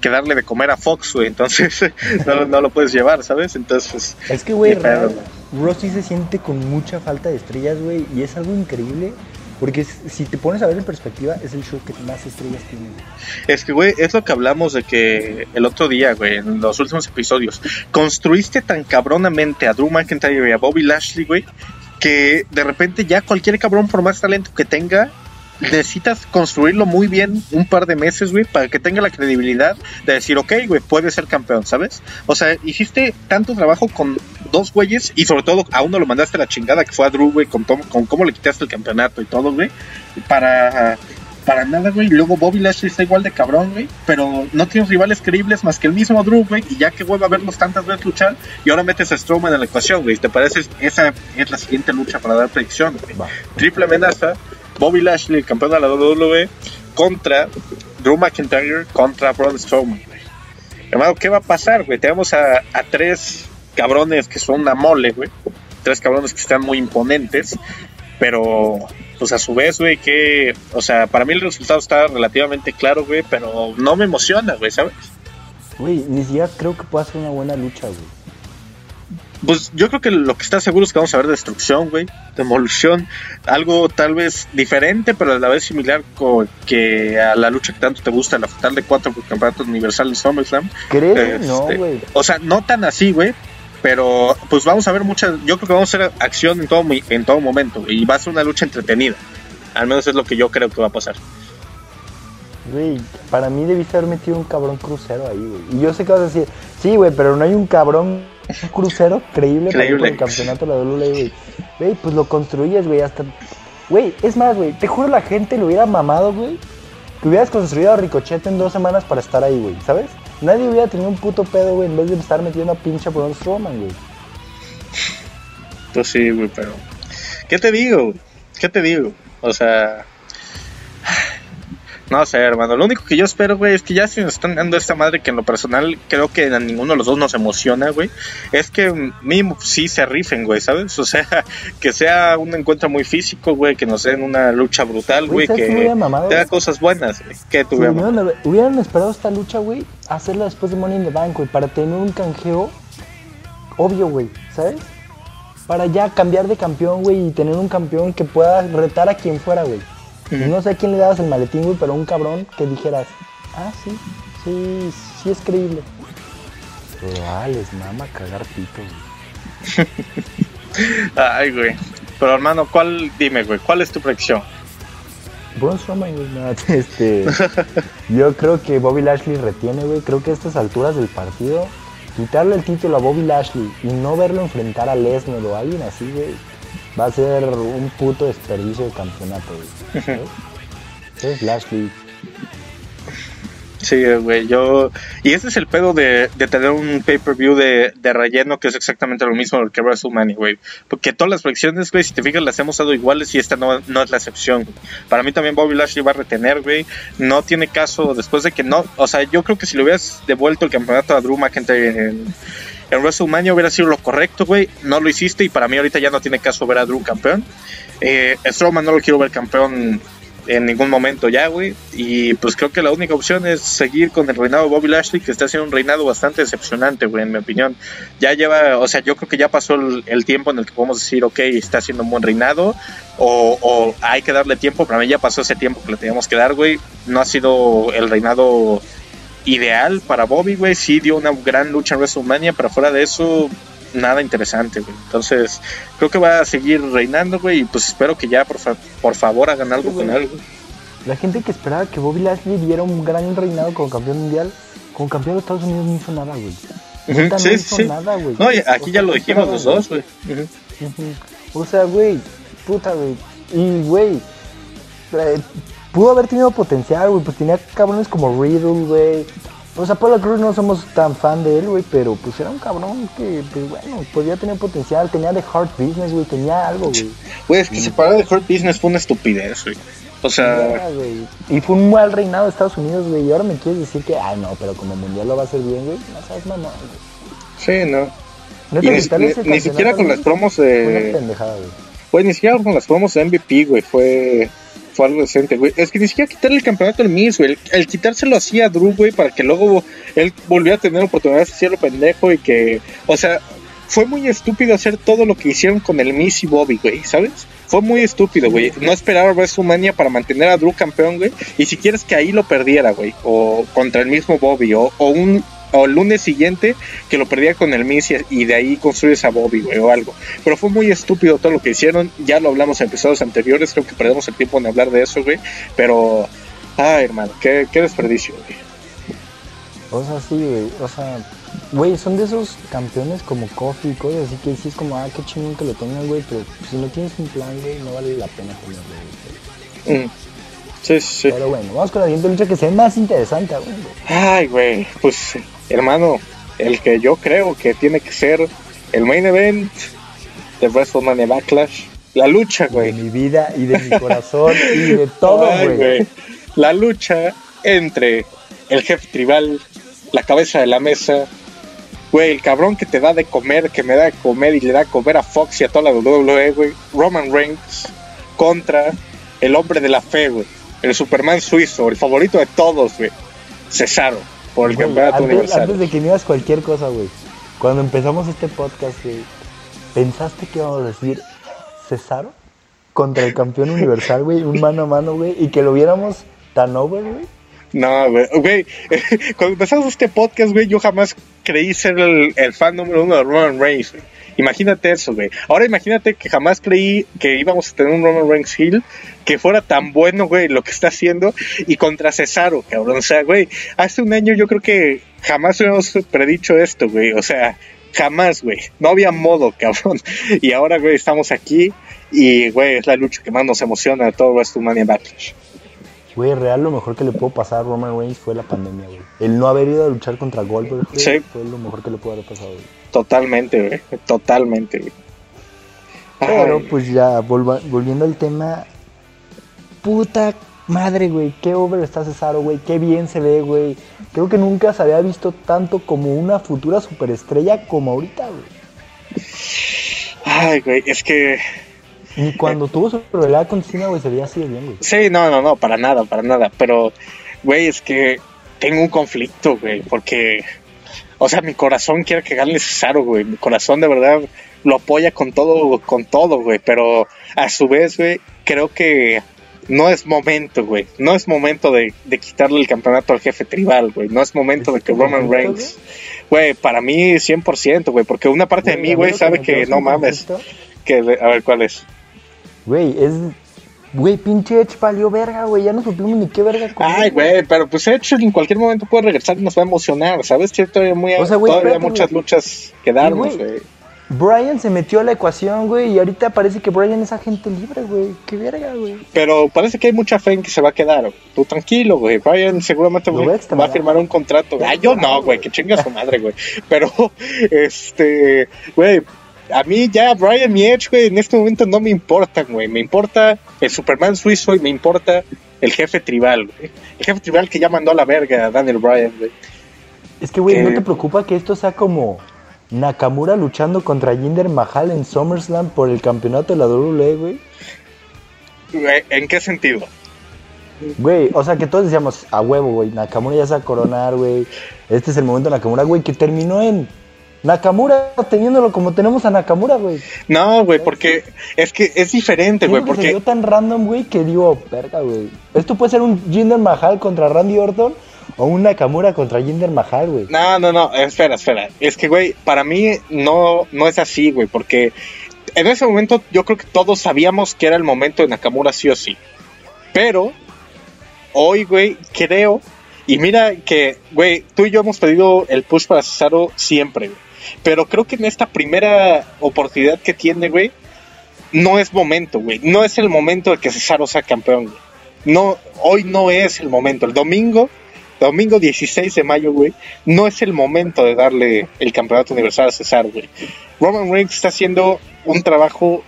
A: que darle de comer a Fox, güey, entonces no, no, lo puedes llevar, ¿sabes? Entonces.
B: Es que, güey, Raw sí se siente con mucha falta de estrellas, güey, y es algo increíble porque si te pones a ver en perspectiva, es el show que más estrellas tiene.
A: Es que, güey, es lo que hablamos de que el otro día, güey, en los últimos episodios, construiste tan cabronamente a Drew McIntyre y a Bobby Lashley, güey, que de repente ya cualquier cabrón, por más talento que tenga, necesitas construirlo muy bien un par de meses, güey, para que tenga la credibilidad de decir, ok, güey, puede ser campeón, ¿sabes? O sea, hiciste tanto trabajo con dos güeyes y sobre todo a uno lo mandaste a la chingada que fue a Drew, güey, con, con cómo le quitaste el campeonato y todo, güey, para... Para nada, güey. Luego Bobby Lashley está igual de cabrón, güey. Pero no tienes rivales creíbles más que el mismo Drew, güey. Y ya que vuelve a verlos tantas veces luchar. Y ahora metes a Strowman en la ecuación, güey. ¿Te parece? Esa es la siguiente lucha para dar predicción, güey. Triple amenaza Bobby Lashley, campeón de la WWE, contra Drew McIntyre contra Braun Strowman, Hermano, ¿qué va a pasar, güey? Tenemos a, a tres cabrones que son una mole, güey. Tres cabrones que están muy imponentes. Pero, pues a su vez, güey, que. O sea, para mí el resultado está relativamente claro, güey. Pero no me emociona, güey, ¿sabes?
B: Güey, ni siquiera creo que pueda ser una buena lucha, güey.
A: Pues yo creo que lo que está seguro es que vamos a ver destrucción, güey, demolición, algo tal vez diferente, pero a la vez similar con que a la lucha que tanto te gusta, la fatal de cuatro por campeonato universal de SummerSlam.
B: ¿Crees? no, este, güey.
A: O sea, no tan así, güey, pero pues vamos a ver muchas, yo creo que vamos a hacer acción en todo, en todo momento y va a ser una lucha entretenida. Al menos es lo que yo creo que va a pasar.
B: Güey, para mí debiste haber metido un cabrón crucero ahí, güey. Y yo sé que vas a decir, sí, güey, pero no hay un cabrón crucero creíble, para el campeonato de la WWE, güey. Güey, pues lo construyes, güey, hasta... Güey, es más, güey, te juro la gente lo hubiera mamado, güey. Que hubieras construido a Ricochet en dos semanas para estar ahí, güey, ¿sabes? Nadie hubiera tenido un puto pedo, güey, en vez de estar metiendo a pinche por un Strowman, güey.
A: Pues sí, güey, pero... ¿Qué te digo? ¿Qué te digo? O sea... No sé, hermano. Lo único que yo espero, güey, es que ya se nos están dando esta madre que en lo personal creo que a ninguno de los dos nos emociona, güey. Es que mínimo sí se rifen, güey, ¿sabes? O sea, que sea un encuentro muy físico, güey, que nos den una lucha brutal, güey, que tenga cosas buenas, güey. Que
B: tuviéramos. hubieran esperado esta lucha, güey, hacerla después de Money in the Bank, güey, para tener un canjeo obvio, güey, ¿sabes? Para ya cambiar de campeón, güey, y tener un campeón que pueda retar a quien fuera, güey. No sé a quién le dabas el maletín, güey, pero un cabrón que dijeras, ah, sí, sí, sí es creíble. Pero ah, les mama cagar pito,
A: güey. Ay, güey. Pero hermano, ¿cuál, dime, güey, cuál es tu predicción?
B: Braun Strowman, güey, este, yo creo que Bobby Lashley retiene, güey, creo que a estas alturas del partido, quitarle el título a Bobby Lashley y no verlo enfrentar a Lesnar o a alguien así, güey, va a ser un puto desperdicio de campeonato, güey. Es Lashley.
A: Sí, güey, yo... Y ese es el pedo de, tener un pay-per-view de, relleno que es exactamente lo mismo que WrestleMania, güey. Porque todas las fricciones, güey, si te fijas, las hemos dado iguales y esta no, no es la excepción. Para mí también Bobby Lashley va a retener, güey. No tiene caso después de que no... O sea, yo creo que si le hubieras devuelto el campeonato a Drew McIntyre en, en WrestleMania hubiera sido lo correcto, güey. No lo hiciste y para mí ahorita ya no tiene caso ver a Drew campeón. Eh, Strowman no lo quiero ver campeón en ningún momento ya, güey. Y pues creo que la única opción es seguir con el reinado de Bobby Lashley, que está haciendo un reinado bastante decepcionante, güey, en mi opinión. Ya lleva, o sea, yo creo que ya pasó el, tiempo en el que podemos decir, ok, está haciendo un buen reinado, o, o, hay que darle tiempo. Para mí ya pasó ese tiempo que le teníamos que dar, güey. No ha sido el reinado ideal para Bobby, güey. Sí dio una gran lucha en WrestleMania, pero fuera de eso, nada interesante, güey. Entonces, creo que va a seguir reinando, güey. Y pues espero que ya, por, por favor, hagan algo con algo.
B: La gente que esperaba que Bobby Lashley diera un gran reinado como campeón mundial, como campeón de Estados Unidos no hizo nada, güey.
A: no hizo nada, güey. No, aquí ya lo dijimos los dos, güey.
B: O sea, güey, puta, güey. Y, güey, eh, pudo haber tenido potencial, güey. Pues tenía cabrones como Riddle, güey. O sea, Apollo Cruz no somos tan fan de él, güey, pero pues era un cabrón que, pues bueno, podía tener potencial, tenía de Hard Business, güey, tenía algo, güey.
A: Güey, es que separar de Hard Business fue una estupidez, güey. O sea...
B: y fue un mal reinado de Estados Unidos, güey, y ahora me quieres decir que, ay, no, pero como mundial lo va a hacer bien, güey, no sabes, mamá,
A: güey. Sí, no. ni, siquiera con las promos de... Una pendejada, güey. Güey, ni siquiera con las promos de MVP, güey, fue fue algo decente, güey. Es que ni siquiera quitarle el campeonato al Miz, güey. El, quitárselo así a Drew, güey, para que luego él volviera a tener oportunidades de hacerlo pendejo y que, o sea, fue muy estúpido hacer todo lo que hicieron con el Miz y Bobby, güey, ¿sabes? Fue muy estúpido, güey. No esperar a WrestleMania para mantener a Drew campeón, güey. Y si quieres que ahí lo perdiera, güey. O contra el mismo Bobby. O, o un o el lunes siguiente que lo perdía con el Miss y, de ahí construyes a Bobby, güey, o algo. Pero fue muy estúpido todo lo que hicieron. Ya lo hablamos en episodios anteriores, creo que perdemos el tiempo en hablar de eso, güey. Pero, ay, hermano, qué, qué desperdicio, güey.
B: O sea, sí, güey, o sea, güey, son de esos campeones como Coffee y cosas así que sí es como, ah, qué chingón que lo tengan, güey, pero si no tienes un plan, güey, no vale la pena tenerlo, güey. Mm.
A: Sí, sí.
B: Pero bueno, vamos con la siguiente lucha que se ve más interesante, güey.
A: Ay, güey, pues hermano, el que yo creo que tiene que ser el main event de WrestleMania Backlash. La lucha, güey.
B: De mi vida y de mi corazón y de todo, güey.
A: La lucha entre el jefe tribal, la cabeza de la mesa, güey, el cabrón que te da de comer, que me da de comer y le da de comer a Fox y a toda la WWE, güey, Roman Reigns contra el hombre de la fe, güey, el Superman suizo, el favorito de todos, güey, Cesaro, por el campeonato
B: antes,
A: universal.
B: Antes de que digas cualquier cosa, güey, cuando empezamos este podcast, güey, ¿pensaste que íbamos a decir Cesaro contra el campeón universal, güey, un mano a mano, güey, y que lo viéramos tan over, güey?
A: No, güey, cuando empezamos este podcast, güey, yo jamás creí ser el, el fan número uno de Roman Reigns, güey. Imagínate eso, güey. Ahora imagínate que jamás creí que íbamos a tener un Roman Reigns Hill que fuera tan bueno, güey, lo que está haciendo y contra Cesaro, cabrón. O sea, güey, hace un año yo creo que jamás hubiéramos predicho esto, güey. O sea, jamás, güey. No había modo, cabrón. Y ahora, güey, estamos aquí y, güey, es la lucha que más nos emociona de todo WrestleMania Backlash.
B: Güey, real lo mejor que le pudo pasar a Roman Reigns fue la pandemia, güey. El no haber ido a luchar contra Goldberg güey,
A: Sí.
B: fue lo mejor que le pudo haber pasado, güey.
A: Totalmente, güey. Totalmente, güey.
B: Pero pues ya, volva- volviendo al tema, puta madre, güey, qué over está Cesaro, güey, qué bien se ve, güey. Creo que nunca se había visto tanto como una futura superestrella como ahorita, güey.
A: Ay, güey, es que
B: Ni cuando tuvo su pelea con Cena, güey, se veía así de bien, güey.
A: Sí, no, no, no, para nada, para nada. Pero, güey, es que tengo un conflicto, güey, porque, o sea, mi corazón quiere que gane Cesaro, güey. Mi corazón de verdad lo apoya con todo, con todo, güey. Pero a su vez, güey, creo que no es momento, güey. No es momento de, de quitarle el campeonato al jefe tribal, güey. No es momento de que
B: ¿Es
A: Roman Reigns, güey, para mí 100%, güey, porque una parte de mí, güey,
B: ¿a
A: sabe que
B: me
A: no mames, que, a ver, ¿cuál es?
B: Güey, es... Güey, pinche Edge valió verga, güey, ya no supimos ni qué verga con
A: Ay, güey, pero pues Edge en cualquier momento puede regresar y nos va a emocionar, ¿sabes? Tiene todavía, muy,
B: O sea, güey,
A: todavía
B: espérate,
A: muchas
B: güey.
A: luchas que darnos,
B: güey. Brian se metió a la ecuación, güey, y ahorita parece que Brian es agente libre, güey. Qué verga, güey.
A: Pero parece que hay mucha fe en que se va a quedar. Tú tranquilo, güey. Brian seguramente güey, va a firmar un contrato. Ay, yo no, güey, que chinga su madre, güey. Pero, este, güey, a mí ya Brian y Edge, güey, en este momento no me importan, güey. Me importa el Superman suizo y me importa el jefe tribal, güey. El jefe tribal que ya mandó a la verga a Daniel Bryan, güey.
B: Es que, güey. ¿no te preocupa que esto sea como Nakamura luchando contra Jinder Mahal en SummerSlam por el campeonato de la WWE? Güey,
A: ¿En qué sentido?
B: Güey, o sea, que todos decíamos, a huevo, güey, Nakamura ya se va a coronar, güey. Este es el momento de Nakamura, güey, que terminó en Nakamura teniéndolo como tenemos a Nakamura, güey.
A: No, güey, porque es que es diferente, güey,
B: Siento que se
A: porque
B: dio tan random, güey, que digo, verga, güey. Esto puede ser un Jinder Mahal contra Randy Orton o un Nakamura contra Jinder Mahal, güey.
A: No, no, no, espera, espera. Es que, güey, para mí no, no es así, güey, porque en ese momento yo creo que todos sabíamos que era el momento de Nakamura sí o sí. Pero hoy, güey, creo, y mira que, güey, tú y yo hemos pedido el push para Cesaro siempre, güey. Pero creo que en esta primera oportunidad que tiene, güey, no es momento, güey. No es el momento de que Cesaro sea campeón, güey. No, hoy no es el momento. El domingo, domingo 16 de mayo, güey, no es el momento de darle el campeonato universal a Cesaro, güey. Roman Reigns está haciendo un trabajo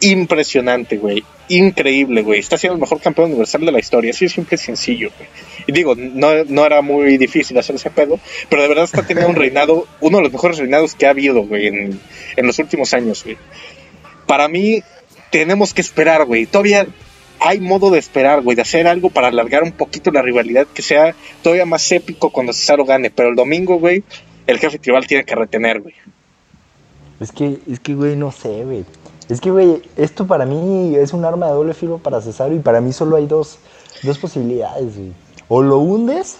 A: impresionante, güey. Increíble, güey. Está siendo el mejor campeón universal de la historia. Así de simple y sencillo, güey. Y digo, no, no era muy difícil hacer ese pedo, pero de verdad está teniendo un reinado, uno de los mejores reinados que ha habido, güey, en, en los últimos años, güey. Para mí, tenemos que esperar, güey. Todavía hay modo de esperar, güey, de hacer algo para alargar un poquito la rivalidad, que sea todavía más épico cuando Cesaro gane. Pero el domingo, güey, el jefe tribal tiene que retener, güey.
B: Es que, es que, güey, no sé, güey. Es que, güey, esto para mí es un arma de doble filo para Cesaro y para mí solo hay dos, dos posibilidades, güey. O lo hundes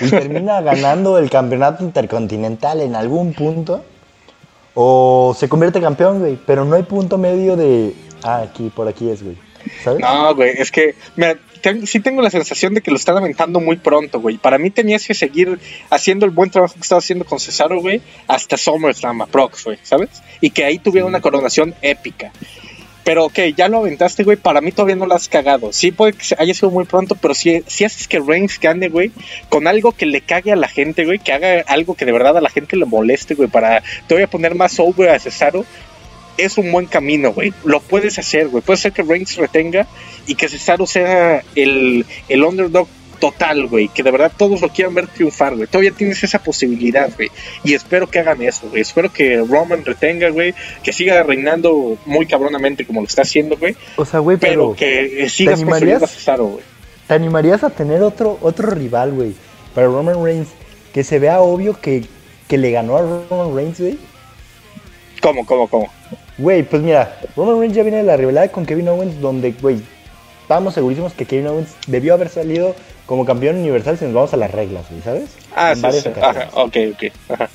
B: y termina ganando el campeonato intercontinental en algún punto, o se convierte campeón, güey. Pero no hay punto medio de, ah, aquí, por aquí es, güey. ¿Sabes?
A: No, güey, es que, mira, ten- sí tengo la sensación de que lo están aventando muy pronto, güey. Para mí tenías que seguir haciendo el buen trabajo que estaba haciendo con Cesaro, güey, hasta SummerSlam, aprox, güey, ¿sabes? Y que ahí tuviera una coronación épica. Pero, ok, ya lo aventaste, güey, para mí todavía no lo has cagado. Sí puede que haya sido muy pronto, pero si, si haces que Reigns gane, güey, con algo que le cague a la gente, güey, que haga algo que de verdad a la gente le moleste, güey, para todavía poner más over a Cesaro, es un buen camino, güey. Lo puedes hacer, güey. Puede ser que Reigns retenga y que Cesaro sea el, el underdog total, güey, que de verdad todos lo quieran ver triunfar, güey. Todavía tienes esa posibilidad, güey. Y espero que hagan eso, güey. Espero que Roman retenga, güey, que siga reinando muy cabronamente como lo está haciendo, güey.
B: O sea, güey, pero,
A: que sigas construyendo a Cesaro, güey.
B: ¿Te animarías a tener otro, otro rival, güey, para Roman Reigns que se vea obvio que, que le ganó a Roman Reigns, güey?
A: ¿Cómo, cómo, cómo?
B: Güey, pues mira, Roman Reigns ya viene de la rivalidad con Kevin Owens, donde, güey, estábamos segurísimos que Kevin Owens debió haber salido como campeón universal si nos vamos a las reglas, güey, ¿sabes?
A: Ah, sí, sí. Ajá, ok, ok. Ajá.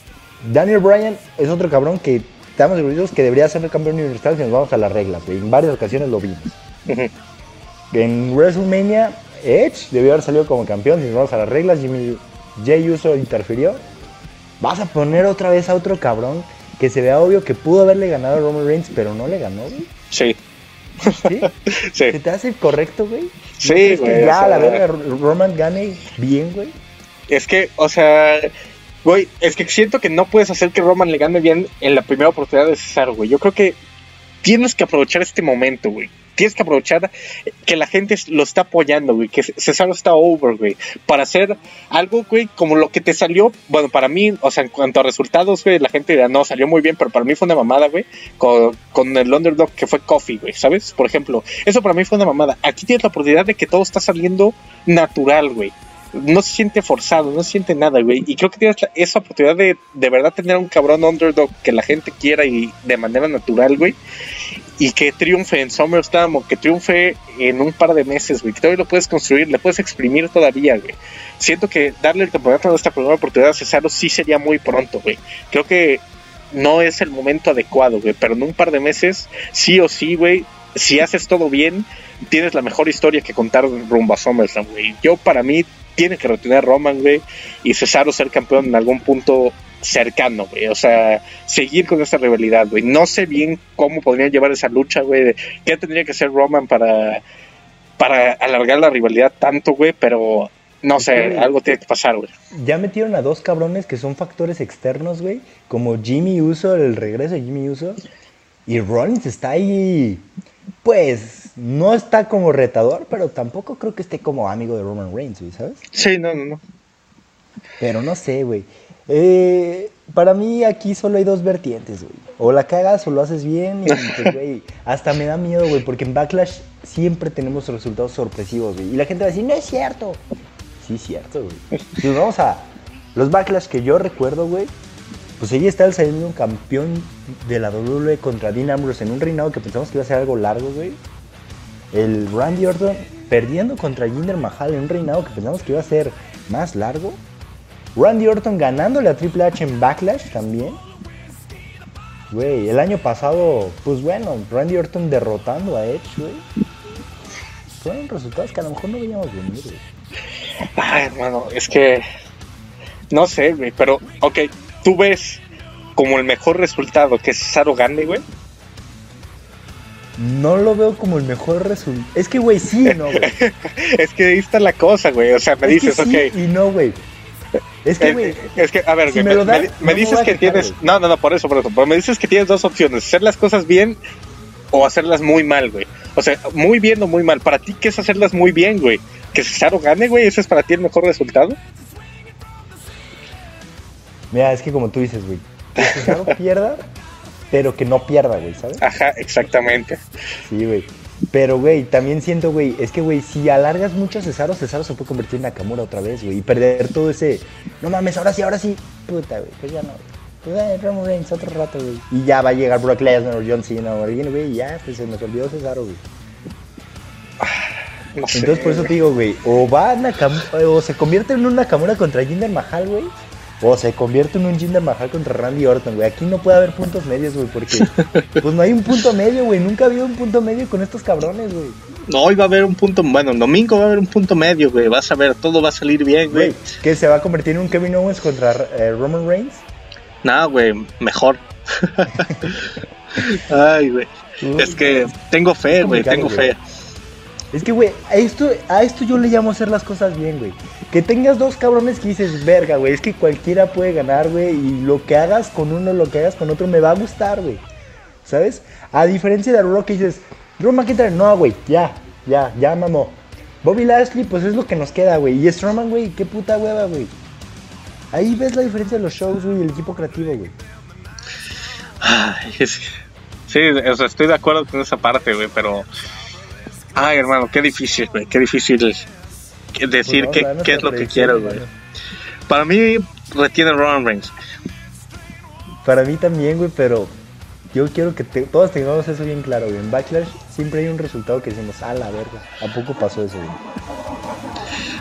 B: Daniel Bryan es otro cabrón que estamos seguros que debería ser el campeón universal si nos vamos a las reglas, güey. En varias ocasiones lo vimos. En WrestleMania, Edge debió haber salido como campeón si nos vamos a las reglas. Jimmy Jay Uso interfirió. Vas a poner otra vez a otro cabrón que se vea obvio que pudo haberle ganado a Roman Reigns, pero no le ganó, güey.
A: Sí.
B: ¿Sí? ¿Se te hace correcto, güey?
A: Sí, güey.
B: ya, a la verga, Roman gane bien, güey.
A: Es que, o sea, güey, es que siento que no puedes hacer que Roman le gane bien en la primera oportunidad de Cesaro, güey. Yo creo que tienes que aprovechar este momento, güey. Tienes que aprovechar que la gente lo está apoyando, güey. Que Cesaro está over, güey. Para hacer algo, güey, como lo que te salió. Bueno, para mí, o sea, en cuanto a resultados, güey, la gente dirá, no, salió muy bien, pero para mí fue una mamada, güey. Con, con el underdog que fue Coffee, güey, ¿sabes? Por ejemplo, eso para mí fue una mamada. Aquí tienes la oportunidad de que todo está saliendo natural, güey no se siente forzado, no se siente nada, güey. Y creo que tienes esa oportunidad de de verdad tener un cabrón underdog que la gente quiera y de manera natural, güey. Y que triunfe en SummerSlam o que triunfe en un par de meses, güey. Que todavía lo puedes construir, le puedes exprimir todavía, güey. Siento que darle el campeonato a esta primera oportunidad a Cesaro sí sería muy pronto, güey. Creo que no es el momento adecuado, güey. Pero en un par de meses, sí o sí, güey. Si haces todo bien, tienes la mejor historia que contar rumbo a SummerSlam, güey. Yo, para mí, tiene que retener a Roman, güey, y Cesaro ser campeón en algún punto cercano, güey. O sea, seguir con esa rivalidad, güey. No sé bien cómo podrían llevar esa lucha, güey. ¿Qué tendría que hacer Roman para, para alargar la rivalidad tanto, güey? Pero no sé, algo tiene que pasar, güey.
B: Ya metieron a dos cabrones que son factores externos, güey. Como Jimmy Uso, el regreso de Jimmy Uso. Y Rollins está ahí pues no está como retador, pero tampoco creo que esté como amigo de Roman Reigns, ¿sabes?
A: Sí, no, no, no.
B: Pero no sé, güey. Eh, para mí aquí solo hay dos vertientes, güey. O la cagas o lo haces bien y, pues, güey, hasta me da miedo, güey, porque en Backlash siempre tenemos resultados sorpresivos, güey. Y la gente va a decir, no es cierto. Sí, es cierto, güey. Si vamos a los Backlash que yo recuerdo, güey, pues ella está saliendo un campeón de la WWE contra Dean Ambrose en un reinado que pensamos que iba a ser algo largo, güey. El Randy Orton perdiendo contra Jinder Mahal en un reinado que pensamos que iba a ser más largo. Randy Orton ganándole a Triple H en Backlash también. Güey, el año pasado, pues bueno, Randy Orton derrotando a Edge, güey. Fueron resultados que a lo mejor no veíamos venir, güey.
A: Ay, hermano, es que. No sé, güey, pero, ok, tú ves como el mejor resultado que Cesaro gane, güey?
B: No lo veo como el mejor resultado. Es que, güey, sí no, güey.
A: es que ahí está la cosa, güey. O sea, me dices,
B: ok.
A: Y
B: no, güey. Es que, güey.
A: Es que, a ver, me, dices que tienes. No, no, no, por eso, por eso. Pero me dices que tienes dos opciones: hacer las cosas bien o hacerlas muy mal, güey. O sea, muy bien o muy mal. Para ti, ¿qué es hacerlas muy bien, güey? Que Cesaro gane, güey. ¿Ese es para ti el mejor resultado?
B: Mira, es que como tú dices, güey, que Cesaro pierda, pero que no pierda, güey, ¿sabes?
A: Ajá, exactamente.
B: Sí, güey. Pero, güey, también siento, güey, es que, güey, si alargas mucho a Cesaro, Cesaro se puede convertir en Nakamura otra vez, güey, y perder todo ese, no mames, ahora sí, ahora sí, puta, güey, pues ya no, pues ya, Roman Reigns otro rato, güey. Y ya va a llegar Brock Lesnar o John Cena o alguien, güey, y ya, pues se nos olvidó Cesaro, güey. No sé, Entonces, por eso te digo, güey, o va a Nakamura, o se convierte en un Nakamura contra Jinder Mahal, güey, o se convierte en un Jinder Mahal contra Randy Orton, güey. Aquí no puede haber puntos medios, güey, porque pues no hay un punto medio, güey. Nunca ha habido un punto medio con estos cabrones, güey.
A: No, hoy va a haber un punto, bueno, el domingo va a haber un punto medio, güey. Vas a ver, todo va a salir bien, güey.
B: ¿Qué se va a convertir en un Kevin Owens contra eh, Roman Reigns?
A: Nada, güey, mejor. Ay, güey. Es que tengo fe, güey, tengo fe.
B: Es que, güey, a esto, a esto yo le llamo hacer las cosas bien, güey. Que tengas dos cabrones que dices, verga, güey, es que cualquiera puede ganar, güey, y lo que hagas con uno, lo que hagas con otro, me va a gustar, güey. ¿Sabes? A diferencia de Raw que dices, Drew McIntyre, no, güey, ya, ya, ya, mamó. Bobby Lashley, pues es lo que nos queda, güey. Y Strowman, güey, qué puta hueva, güey. Ahí ves la diferencia de los shows, güey, y el equipo creativo, güey.
A: Sí, o sea, estoy de acuerdo con esa parte, güey, pero... Ay, hermano, qué difícil, güey, qué difícil decir pues qué, es lo que quiero, güey. Para mí, retiene Roman Reigns.
B: Para mí también, güey, pero yo quiero que todos tengamos eso bien claro, güey. En Backlash siempre hay un resultado que decimos, ah, la verga, ¿a poco pasó eso, güey?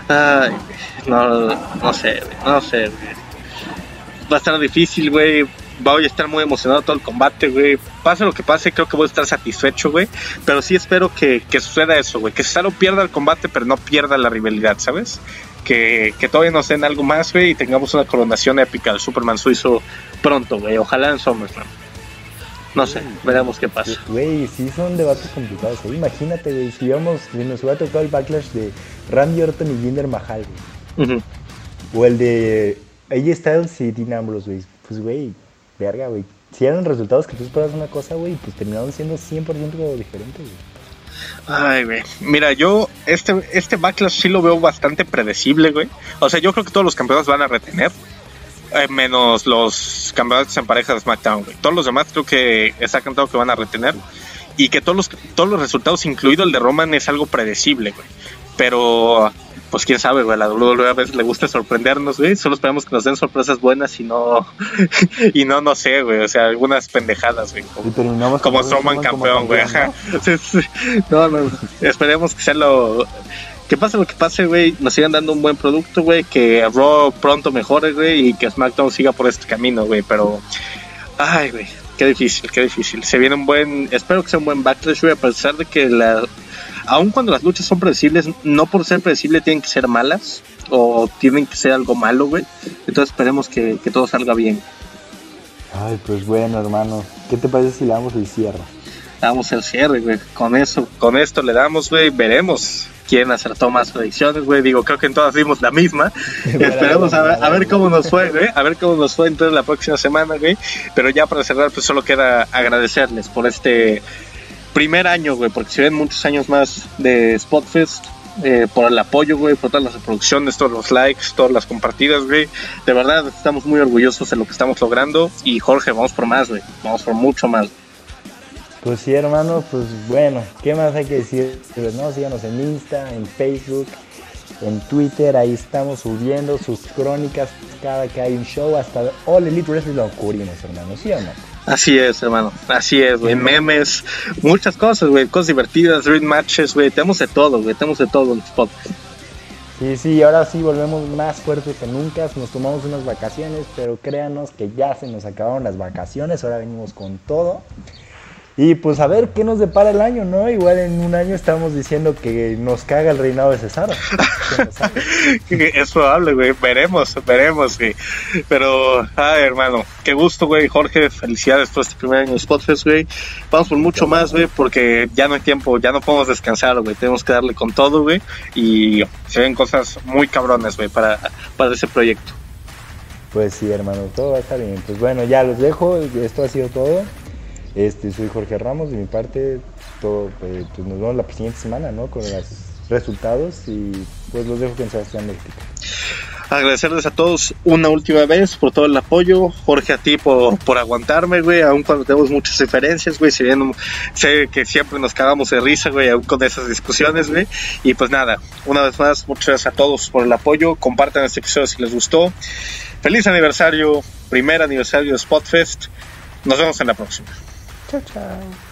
A: Ay, no, no sé, güey, no sé, güey. Va a estar difícil, güey. Voy a estar muy emocionado todo el combate, güey. Pase lo que pase, creo que voy a estar satisfecho, güey. Pero sí espero que, que suceda eso, güey. Que Cesaro pierda el combate, pero no pierda la rivalidad, ¿sabes? Que, que todavía nos den algo más, güey, y tengamos una coronación épica del Superman suizo pronto, güey. Ojalá en SummerSlam. No sé, veremos qué pasa.
B: Güey, sí son debates complicados. ¿eh? Imagínate, güey, si, si nos hubiera tocado el backlash de Randy Orton y Jinder Mahal, güey. O el de AJ Styles y Dean Ambrose, güey. Pues, güey, verga, güey. Si eran resultados que tú esperas una cosa, güey, pues terminaron siendo 100% diferentes, güey.
A: Ay, güey. Mira, yo este, este backlash sí lo veo bastante predecible, güey. O sea, yo creo que todos los campeones van a retener. Eh, menos los campeonatos en pareja de SmackDown, güey. Todos los demás creo que está cantado que van a retener. Y que todos los, todos los resultados, incluido el de Roman, es algo predecible, güey. Pero, pues quién sabe, güey. La WWE a veces le gusta sorprendernos, güey. Solo esperamos que nos den sorpresas buenas y no, y no, no sé, güey. O sea, algunas pendejadas, güey. Como, como Roman campeón, güey. no, no. Esperemos que sea lo que pase lo que pase, güey, nos sigan dando un buen producto, güey, que Raw pronto mejore, güey, y que SmackDown siga por este camino, güey, pero... Ay, güey, qué difícil, qué difícil. Se viene un buen... Espero que sea un buen backlash, güey, a pesar de que la... Aun cuando las luchas son predecibles, no por ser predecibles tienen que ser malas o tienen que ser algo malo, güey. Entonces esperemos que, que todo salga bien.
B: Ay, pues bueno, hermano. ¿Qué te parece si le damos el cierre?
A: Le damos el cierre, güey. Con eso, con esto le damos, güey. Veremos quién acertó más predicciones, güey. Digo, creo que en todas dimos la misma. Esperemos a ver, cómo nos fue, güey. A ver cómo nos fue entonces la próxima semana, güey. Pero ya para cerrar, pues solo queda agradecerles por este primer año, güey, porque si ven muchos años más de Spotfest, eh, por el apoyo, güey, por todas las reproducciones, todos los likes, todas las compartidas, güey. De verdad, estamos muy orgullosos de lo que estamos logrando. Y Jorge, vamos por más, güey. Vamos por mucho más.
B: Pues sí, hermano, pues bueno, ¿qué más hay que decir? Pues no, síganos en Insta, en Facebook, en Twitter, ahí estamos subiendo sus crónicas cada que hay un show, hasta All Elite Wrestling lo cubrimos, hermano, ¿sí o no?
A: Así es, hermano, así es, güey, memes, muchas cosas, güey, cosas divertidas, ring matches, güey, tenemos de todo, güey, tenemos de todo en los podcasts.
B: Sí, sí, ahora sí volvemos más fuertes que nunca, nos tomamos unas vacaciones, pero créanos que ya se nos acabaron las vacaciones, ahora venimos con todo. Y pues a ver qué nos depara el año, ¿no? Igual en un año estamos diciendo que nos caga el reinado de Cesaro.
A: es probable, güey. Veremos, veremos, güey. Pero, ay, hermano, qué gusto, güey. Jorge, felicidades por este primer año de Spotfest, güey. Vamos por mucho más, güey, porque ya no hay tiempo, ya no podemos descansar, güey. Tenemos que darle con todo, güey. Y se ven cosas muy cabrones, güey, para, para ese proyecto.
B: Pues sí, hermano, todo va a estar bien. Pues bueno, ya los dejo. Esto ha sido todo. Este, soy Jorge Ramos, de mi parte, todo, pues, pues nos vemos la siguiente semana, ¿no? Con los resultados y pues los dejo con Sebastián México.
A: Agradecerles a todos una última vez por todo el apoyo. Jorge, a ti por, por aguantarme, güey, aun cuando tenemos muchas diferencias, güey. Si sé que siempre nos cagamos de risa, güey, aún con esas discusiones, güey. Y pues nada, una vez más, muchas gracias a todos por el apoyo. Compartan este episodio si les gustó. Feliz aniversario, primer aniversario de Spotfest. Nos vemos en la próxima.
B: Ciao, ciao.